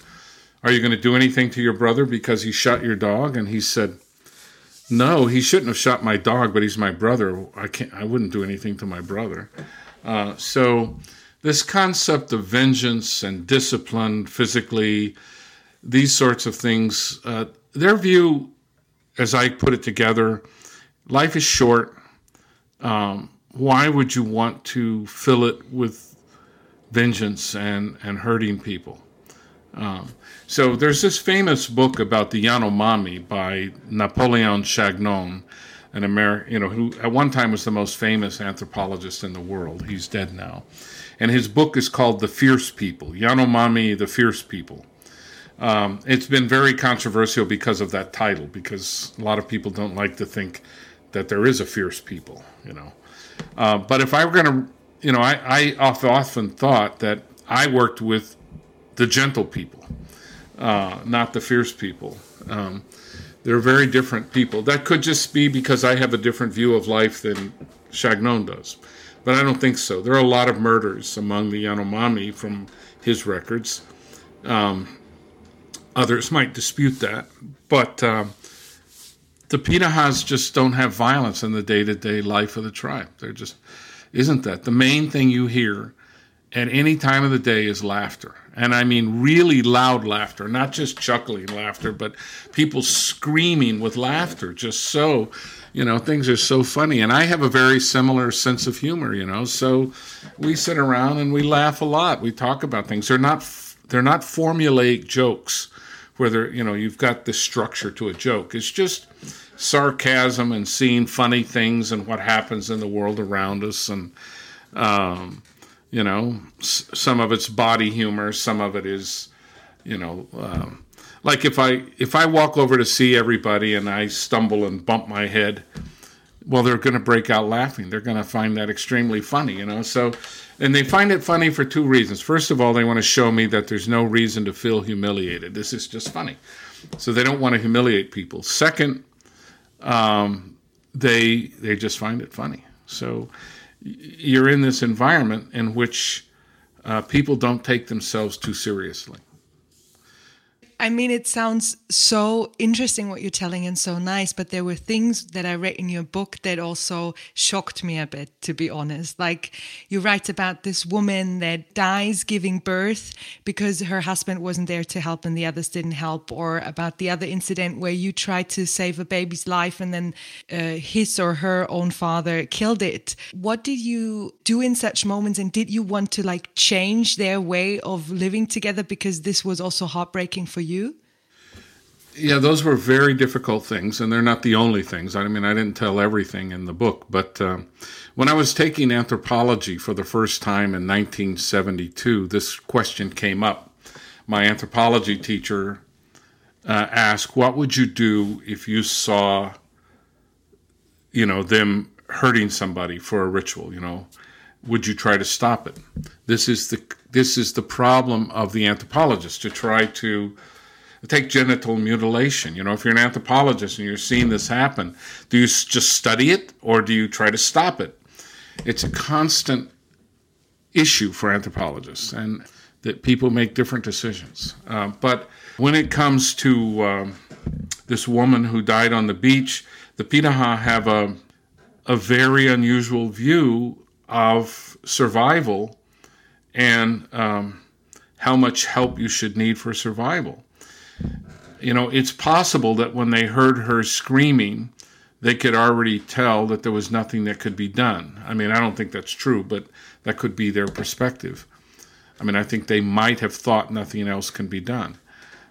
Are you going to do anything to your brother because he shot your dog? And he said, No, he shouldn't have shot my dog, but he's my brother. I can't. I wouldn't do anything to my brother. Uh, so, this concept of vengeance and discipline, physically, these sorts of things, uh, their view, as I put it together, life is short. Um, why would you want to fill it with vengeance and, and hurting people. Um, so there's this famous book about the Yanomami by Napoleon Chagnon, an American, you know, who at one time was the most famous anthropologist in the world. He's dead now. And his book is called The Fierce People, Yanomami, the Fierce People. Um, it's been very controversial because of that title, because a lot of people don't like to think that there is a fierce people, you know. Uh, but if I were going to you know, I, I often thought that I worked with the gentle people, uh, not the fierce people. Um, they're very different people. That could just be because I have a different view of life than Chagnon does. But I don't think so. There are a lot of murders among the Yanomami from his records. Um, others might dispute that. But um, the Pirahãs just don't have violence in the day to day life of the tribe. They're just isn't that? The main thing you hear at any time of the day is laughter. And I mean really loud laughter, not just chuckling laughter, but people screaming with laughter, just so, you know, things are so funny. And I have a very similar sense of humor, you know, so we sit around and we laugh a lot. We talk about things. They're not they're not formulaic jokes where they're, you know, you've got this structure to a joke. It's just sarcasm and seeing funny things and what happens in the world around us and um, you know some of it's body humor some of it is you know um, like if i if i walk over to see everybody and i stumble and bump my head well they're going to break out laughing. They're going to find that extremely funny you know? So and they find it funny for two reasons. First of all they want to show me that there's no reason to feel humiliated. This is just funny. So they don't want to humiliate people. Second um, they they just find it funny. So you're in this environment in which uh, people don't take themselves too seriously. I mean, it sounds so interesting what you're telling and so nice, but there were things that I read in your book that also shocked me a bit, to be honest. Like you write about this woman that dies giving birth because her husband wasn't there to help and the others didn't help, or about the other incident where you tried to save a baby's life and then uh, his or her own father killed it. What did you do in such moments? And did you want to like change their way of living together because this was also heartbreaking for you? Yeah, those were very difficult things, and they're not the only things. I mean, I didn't tell everything in the book, but um, when I was taking anthropology for the first time in 1972, this question came up. My anthropology teacher uh, asked, "What would you do if you saw, you know, them hurting somebody for a ritual? You know, would you try to stop it?" This is the this is the problem of the anthropologist to try to take genital mutilation. You know, if you're an anthropologist and you're seeing this happen, do you just study it or do you try to stop it? It's a constant issue for anthropologists, and that people make different decisions. Uh, but when it comes to um, this woman who died on the beach, the Piraha have a, a very unusual view of survival and um, how much help you should need for survival. You know, it's possible that when they heard her screaming, they could already tell that there was nothing that could be done. I mean, I don't think that's true, but that could be their perspective. I mean, I think they might have thought nothing else can be done.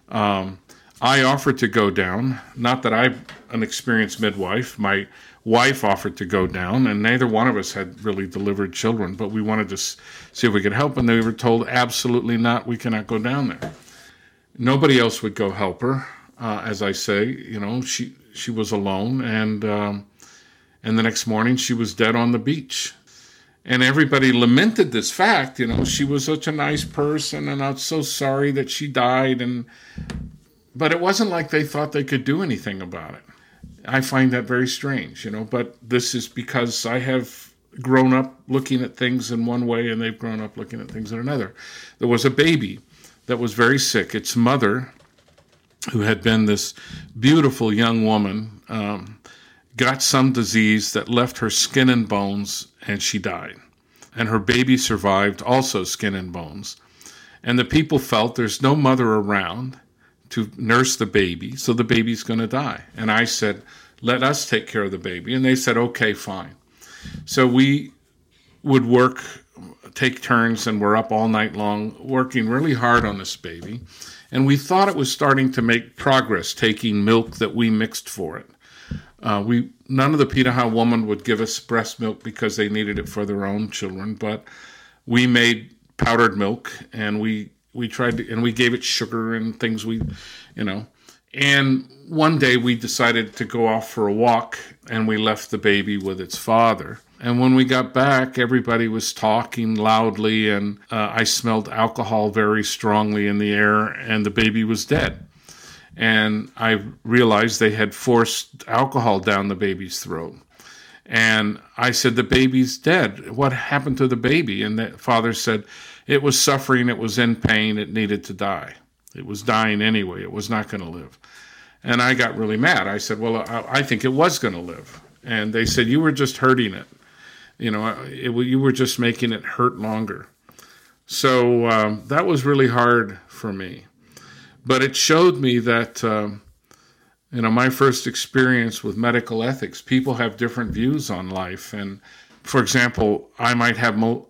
Um, I offered to go down. Not that I'm an experienced midwife. My wife offered to go down, and neither one of us had really delivered children, but we wanted to see if we could help, and they were told, absolutely not, we cannot go down there. Nobody else would go help her. Uh, as I say, you know, she she was alone, and um, and the next morning she was dead on the beach and everybody lamented this fact you know she was such a nice person and i'm so sorry that she died and but it wasn't like they thought they could do anything about it i find that very strange you know but this is because i have grown up looking at things in one way and they've grown up looking at things in another there was a baby that was very sick its mother who had been this beautiful young woman um, got some disease that left her skin and bones, and she died. And her baby survived, also skin and bones. And the people felt there's no mother around to nurse the baby, so the baby's going to die. And I said, let us take care of the baby. And they said, okay, fine. So we would work, take turns, and we're up all night long working really hard on this baby. And we thought it was starting to make progress, taking milk that we mixed for it. Uh, we none of the Piraha women would give us breast milk because they needed it for their own children, but we made powdered milk and we we tried to, and we gave it sugar and things we, you know. And one day we decided to go off for a walk and we left the baby with its father. And when we got back, everybody was talking loudly, and uh, I smelled alcohol very strongly in the air, and the baby was dead and I realized they had forced alcohol down the baby's throat. And I said, The baby's dead. What happened to the baby? And the father said, It was suffering, it was in pain, it needed to die. It was dying anyway, it was not going to live. And I got really mad. I said, Well, I, I think it was going to live. And they said, You were just hurting it. You know, it, you were just making it hurt longer. So um, that was really hard for me. But it showed me that um, you know my first experience with medical ethics people have different views on life. And for example i might have mo-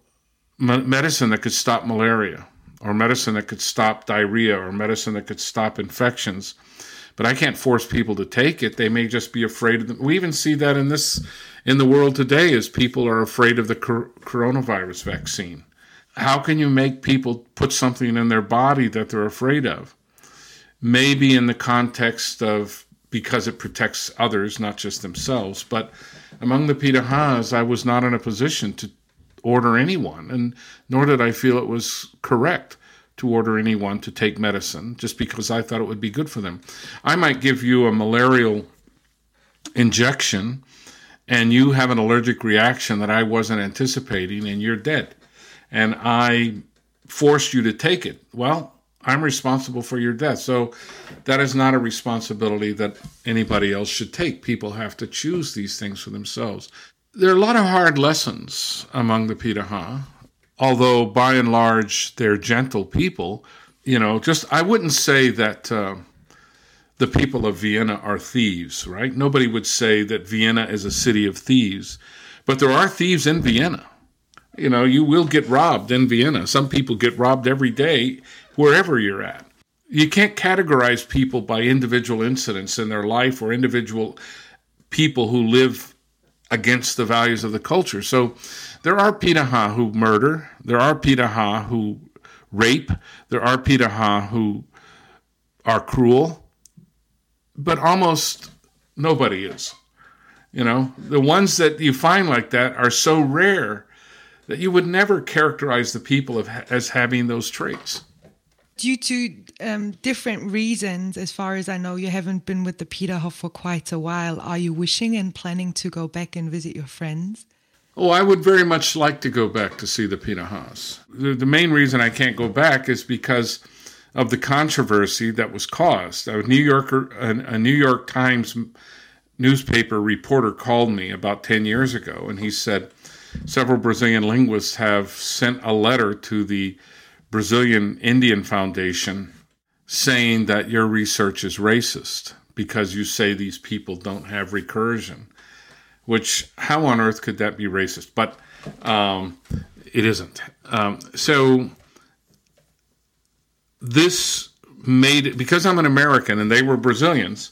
medicine that could stop malaria or medicine that could stop diarrhea or medicine that could stop infections. But i can't force people to take it. They may just be afraid of them. We even see that in this in the world today as people are afraid of the cor- coronavirus vaccine how can you make people put something in their body that they're afraid of maybe in the context of because it protects others, not just themselves. But among the Pirahas, I was not in a position to order anyone, and nor did I feel it was correct to order anyone to take medicine just because I thought it would be good for them. I might give you a malarial injection and you have an allergic reaction that I wasn't anticipating and you're dead. And I forced you to take it. Well, I'm responsible for your death. So that is not a responsibility that anybody else should take. People have to choose these things for themselves. There are a lot of hard lessons among the Piraha, although by and large they're gentle people. You know, just I wouldn't say that uh, the people of Vienna are thieves, right? Nobody would say that Vienna is a city of thieves, but there are thieves in Vienna. You know, you will get robbed in Vienna. Some people get robbed every day wherever you're at. You can't categorize people by individual incidents in their life or individual people who live against the values of the culture. So there are Piraha who murder, there are Piraha who rape, there are Piraha who are cruel, but almost nobody is. You know, the ones that you find like that are so rare that you would never characterize the people of, as having those traits. Due to um, different reasons, as far as I know, you haven't been with the Pirahã for quite a while. Are you wishing and planning to go back and visit your friends? Oh, I would very much like to go back to see the Pirahãs. The, the main reason I can't go back is because of the controversy that was caused. A New Yorker, a, New York Times newspaper reporter called me about 10 years ago and he said several Brazilian linguists have sent a letter to the Brazilian Indian Foundation saying that your research is racist because you say these people don't have recursion. Which, how on earth could that be racist? But um, it isn't. Um, so this made it because I'm an American and they were Brazilians.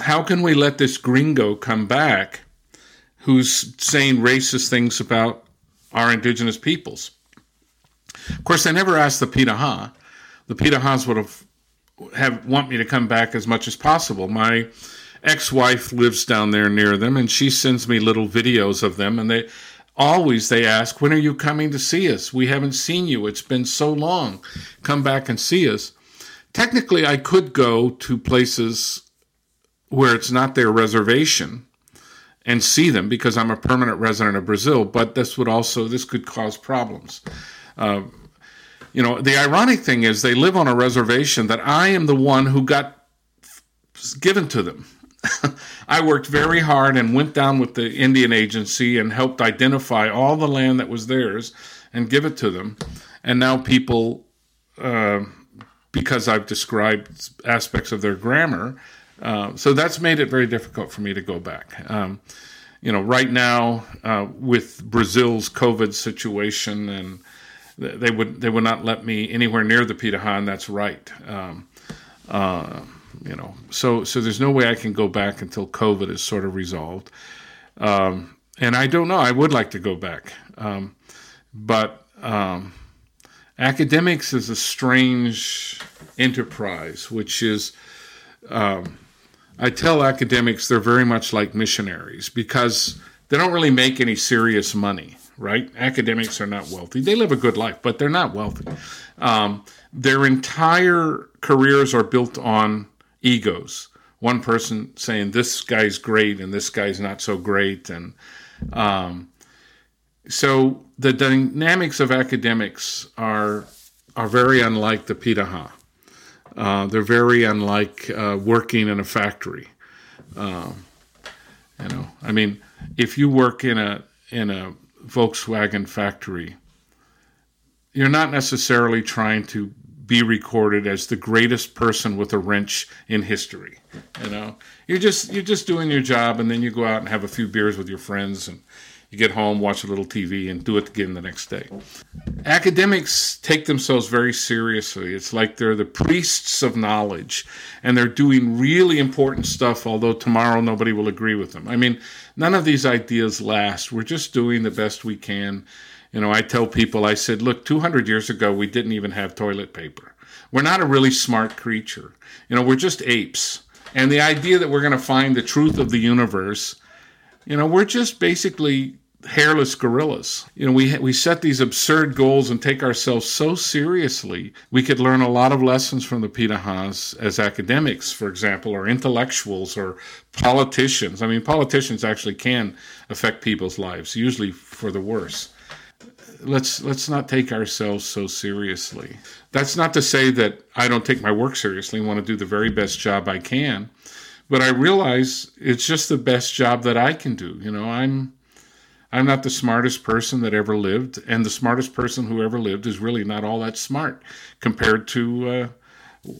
How can we let this gringo come back who's saying racist things about our indigenous peoples? Of course, they never asked the Piraha. The Pirahas would have have want me to come back as much as possible. My ex-wife lives down there near them, and she sends me little videos of them, and they always they ask, "When are you coming to see us? We haven't seen you. It's been so long. Come back and see us." Technically, I could go to places where it's not their reservation and see them because I'm a permanent resident of Brazil, but this would also this could cause problems. Uh, you know, the ironic thing is they live on a reservation that I am the one who got given to them. I worked very hard and went down with the Indian agency and helped identify all the land that was theirs and give it to them. And now people, uh, because I've described aspects of their grammar, uh, so that's made it very difficult for me to go back. Um, you know, right now uh, with Brazil's COVID situation and they would they would not let me anywhere near the Pirahã. That's right. Um, uh, you know, so so there's no way I can go back until COVID is sort of resolved. Um, and I don't know. I would like to go back, um, but um, academics is a strange enterprise, which is. Um, I tell academics they're very much like missionaries because they don't really make any serious money right? Academics are not wealthy. They live a good life, but they're not wealthy. Um, their entire careers are built on egos. One person saying this guy's great and this guy's not so great, and um, so the dynamics of academics are are very unlike the Pirahã. Uh, they're very unlike uh, working in a factory. Um, you know, I mean, if you work in a in a Volkswagen factory, you're not necessarily trying to be recorded as the greatest person with a wrench in history. You know, you're just you're just doing your job, and then you go out and have a few beers with your friends, and you get home, watch a little TV, and do it again the next day. Academics take themselves very seriously. It's like they're the priests of knowledge, and they're doing really important stuff, although tomorrow nobody will agree with them. I mean, none of these ideas last. We're just doing the best we can. You know, I tell people, I said, look, 200 years ago, we didn't even have toilet paper. We're not a really smart creature. You know, we're just apes. And the idea that we're going to find the truth of the universe, you know, we're just basically hairless gorillas. You know, we we set these absurd goals and take ourselves so seriously. We could learn a lot of lessons from the Pirahas as academics, for example, or intellectuals or politicians. I mean, politicians actually can affect people's lives, usually for the worse. Let's let's not take ourselves so seriously. That's not to say that I don't take my work seriously and want to do the very best job I can, but I realize it's just the best job that I can do. You know, I'm I'm not the smartest person that ever lived, and the smartest person who ever lived is really not all that smart compared to uh,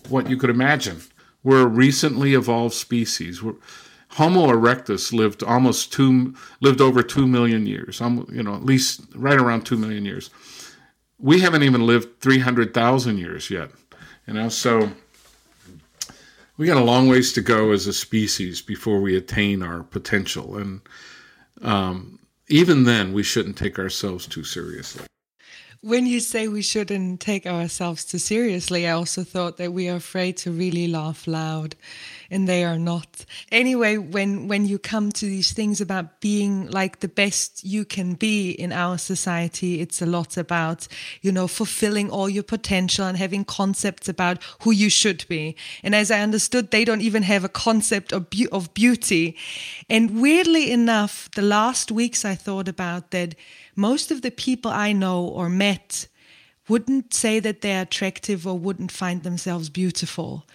what you could imagine. We're a recently evolved species. We're, Homo erectus lived almost two, lived over two million years. You know, at least right around two million years. We haven't even lived three hundred thousand years yet. You know, so we got a long ways to go as a species before we attain our potential. And um, even then, we shouldn't take ourselves too seriously. When you say we shouldn't take ourselves too seriously, I also thought that we are afraid to really laugh loud. and they are not. Anyway, when when you come to these things about being like the best you can be in our society, it's a lot about, you know, fulfilling all your potential and having concepts about who you should be. And as I understood, they don't even have a concept of, be- of beauty. And weirdly enough, the last weeks I thought about that most of the people I know or met wouldn't say that they're attractive or wouldn't find themselves beautiful.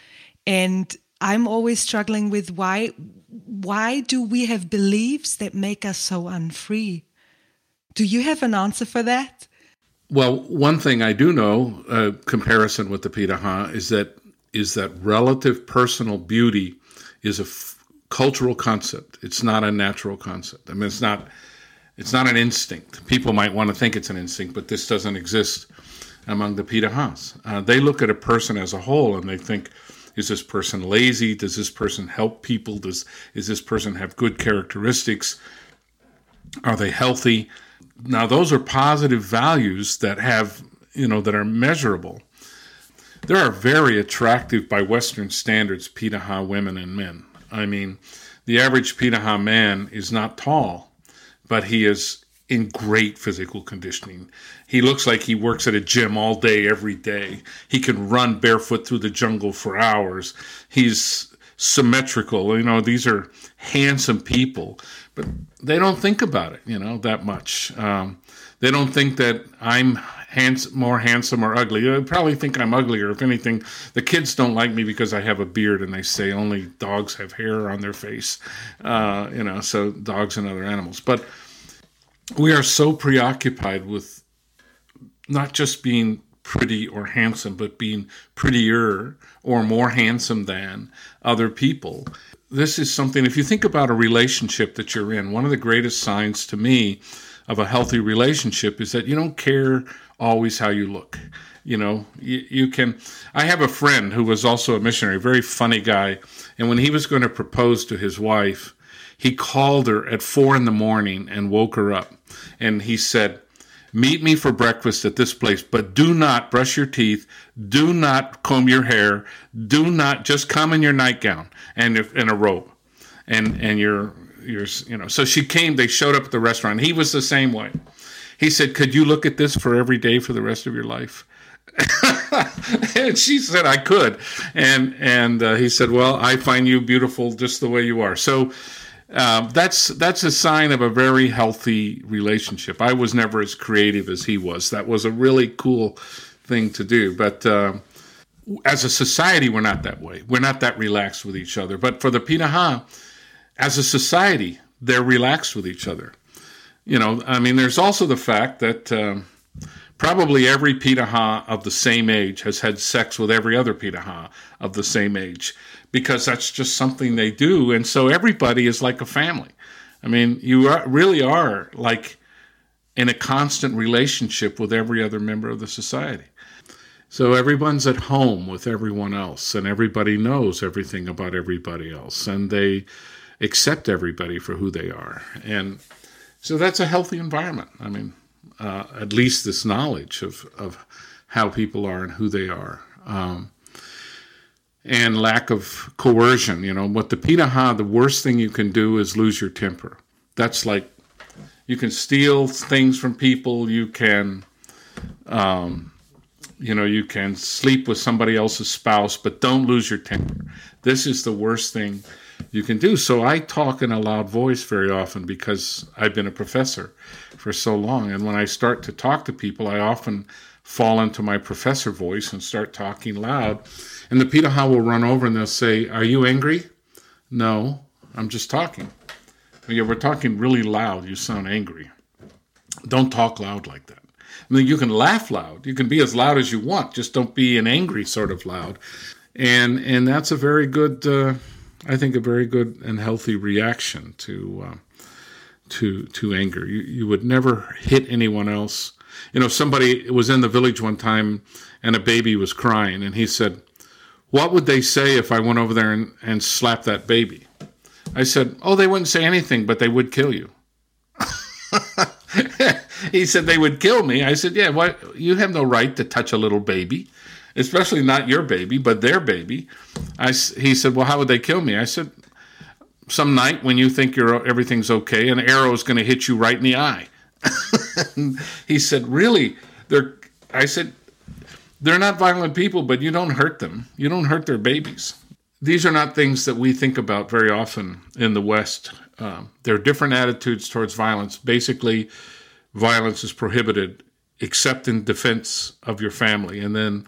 And I'm always struggling with why why do we have beliefs that make us so unfree? Do you have an answer for that? Well, one thing I do know, uh, comparison with the Pirahã, is that is that relative personal beauty is a f- cultural concept. It's not a natural concept. I mean, it's not it's not an instinct. People might want to think it's an instinct, but this doesn't exist among the Pirahãs. Uh, they look at a person as a whole and they think, is this person lazy? Does this person help people? Does is this person have good characteristics? Are they healthy? Now those are positive values that have you know that are measurable. There are very attractive by Western standards Pirahã women and men. I mean, the average Pirahã man is not tall, but he is in great physical conditioning. He looks like he works at a gym all day, every day. He can run barefoot through the jungle for hours. He's symmetrical. You know, these are handsome people, but they don't think about it, you know, that much. Um, they don't think that I'm hands- more handsome or ugly. They probably think I'm uglier. If anything, the kids don't like me because I have a beard, and they say only dogs have hair on their face. Uh, you know, so dogs and other animals. But we are so preoccupied with not just being pretty or handsome, but being prettier or more handsome than other people. This is something, if you think about a relationship that you're in, one of the greatest signs to me of a healthy relationship is that you don't care always how you look. You know, you, you can. I have a friend who was also a missionary, a very funny guy. And when he was going to propose to his wife, he called her at four in the morning and woke her up. And he said, Meet me for breakfast at this place, but do not brush your teeth. Do not comb your hair. Do not just come in your nightgown and in a robe and, and your, your, you know. So she came, they showed up at the restaurant. He was the same way. He said, Could you look at this for every day for the rest of your life? and she said I could, and and uh, he said, "Well, I find you beautiful just the way you are." So um, that's that's a sign of a very healthy relationship. I was never as creative as he was. That was a really cool thing to do. But uh, as a society, we're not that way. We're not that relaxed with each other. But for the Pirahã, as a society, they're relaxed with each other. You know, I mean, there's also the fact that. Um, Probably every Pirahã of the same age has had sex with every other Pirahã of the same age because that's just something they do. And so everybody is like a family. I mean, you are, really are like in a constant relationship with every other member of the society. So everyone's at home with everyone else, and everybody knows everything about everybody else, and they accept everybody for who they are. And so that's a healthy environment. I mean, uh, at least this knowledge of, of how people are and who they are. Um, and lack of coercion. You know, what the Pirahã, the worst thing you can do is lose your temper. That's like you can steal things from people. You can, um, you know, you can sleep with somebody else's spouse, but don't lose your temper. This is the worst thing you can do. So I talk in a loud voice very often because I've been a professor for so long. And when I start to talk to people, I often fall into my professor voice and start talking loud. And the Pirahã will run over and they'll say, Are you angry? No, I'm just talking. Yeah, we're talking really loud. You sound angry. Don't talk loud like that. I mean, you can laugh loud. You can be as loud as you want. Just don't be an angry sort of loud. And and that's a very good, uh, I think, a very good and healthy reaction to uh, to to anger. You you would never hit anyone else. You know, somebody was in the village one time and a baby was crying, and he said, what would they say if I went over there and, and slapped that baby? I said, Oh, they wouldn't say anything, but they would kill you. he said they would kill me. I said, Yeah, what you have no right to touch a little baby, especially not your baby, but their baby. I, he said, Well, how would they kill me? I said, Some night when you think you're, everything's okay, an arrow is going to hit you right in the eye. he said, Really? They're, I said, They're not violent people, but you don't hurt them. You don't hurt their babies. These are not things that we think about very often in the West. Um, there are different attitudes towards violence. Basically, violence is prohibited except in defense of your family. And then,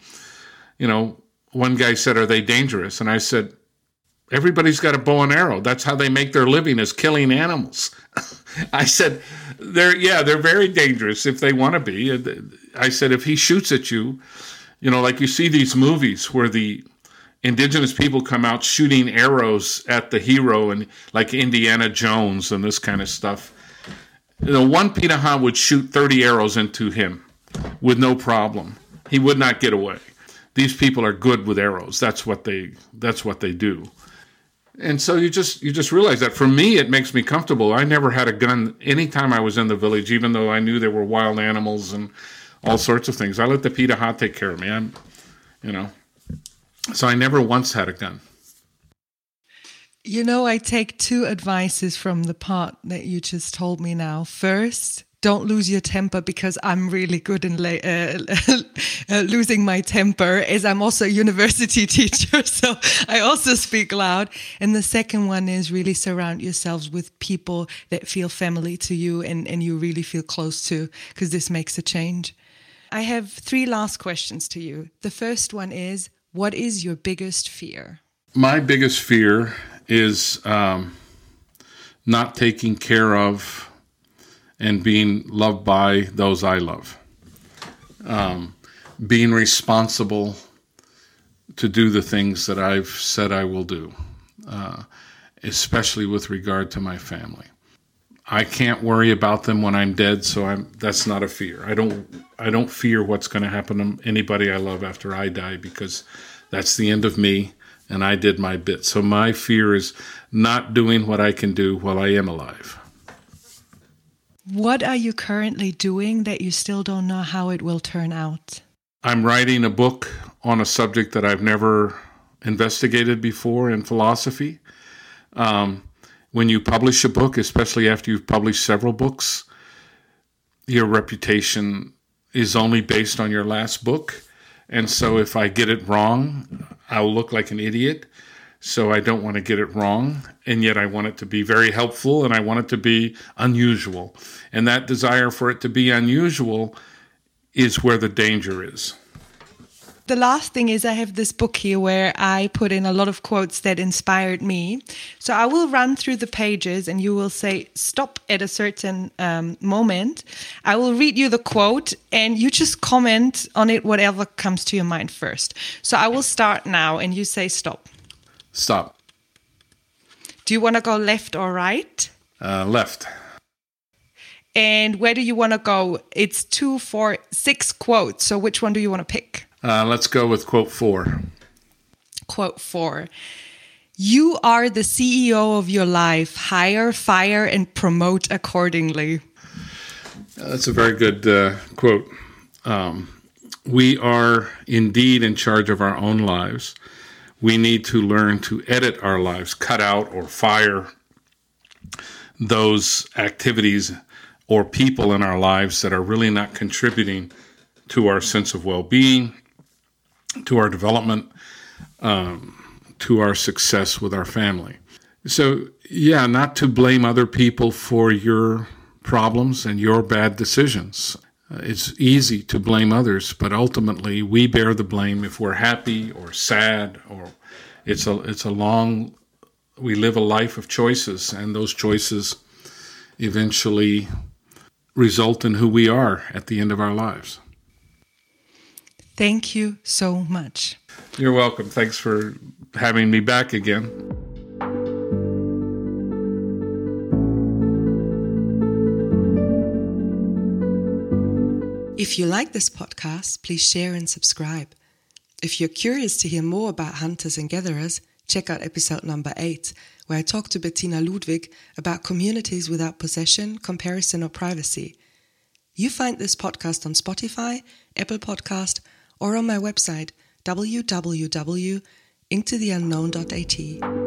you know, one guy said, Are they dangerous? And I said, Everybody's got a bow and arrow. That's how they make their living is killing animals. I said, they're yeah, they're very dangerous if they want to be. I said if he shoots at you, you know, like you see these movies where the indigenous people come out shooting arrows at the hero and like Indiana Jones and this kind of stuff. Know, one Pirahã would shoot 30 arrows into him with no problem. He would not get away these people are good with arrows. That's what they that's what they do. And so you just you just realize that for me it makes me comfortable. I never had a gun anytime I was in the village, even though I knew there were wild animals and all sorts of things. I let the Pirahã take care of me. I'm you know. So I never once had a gun. You know, I take two advices from the part that you just told me now. First, don't lose your temper because I'm really good in la- uh, uh, losing my temper as I'm also a university teacher. So I also speak loud. And the second one is really surround yourselves with people that feel family to you and, and you really feel close to because this makes a change. I have three last questions to you. The first one is what is your biggest fear? My biggest fear is um, not taking care of and being loved by those I love. Um, being responsible to do the things that I've said I will do, uh, especially with regard to my family. I can't worry about them when I'm dead, so I'm that's not a fear. I don't I don't fear what's going to happen to anybody I love after I die because that's the end of me and I did my bit. So my fear is not doing what I can do while I am alive. What are you currently doing that you still don't know how it will turn out? I'm writing a book on a subject that I've never investigated before in philosophy. Um, when you publish a book, especially after you've published several books, your reputation is only based on your last book. And so if I get it wrong, I'll look like an idiot. So I don't want to get it wrong. And yet I want it to be very helpful and I want it to be unusual. And that desire for it to be unusual is where the danger is. The last thing is, I have this book here where I put in a lot of quotes that inspired me. So I will run through the pages and you will say stop at a certain um, moment. I will read you the quote and you just comment on it, whatever comes to your mind first. So I will start now and you say stop. Stop. Do you want to go left or right? Uh, left. And where do you want to go? It's two, four, six quotes. So which one do you want to pick? Uh, let's go with quote four. Quote four. You are the CEO of your life. Hire, fire, and promote accordingly. That's a very good uh, quote. Um, we are indeed in charge of our own lives we need to learn to edit our lives, cut out or fire those activities or people in our lives that are really not contributing to our sense of well being, to our development, um, to our success with our family. So, yeah, not to blame other people for your problems and your bad decisions. Uh, it's easy to blame others, but ultimately we bear the blame if we're happy or sad or it's a it's a long we live a life of choices and those choices eventually result in who we are at the end of our lives. Thank you so much. You're welcome. Thanks for having me back again. If you like this podcast, please share and subscribe. If you're curious to hear more about hunters and gatherers, check out episode number 8, where I talk to Bettina Ludwig about communities without possession, comparison, or privacy. You find this podcast on Spotify, Apple Podcast, or on my website www.ecc.org. intotheunknown.at.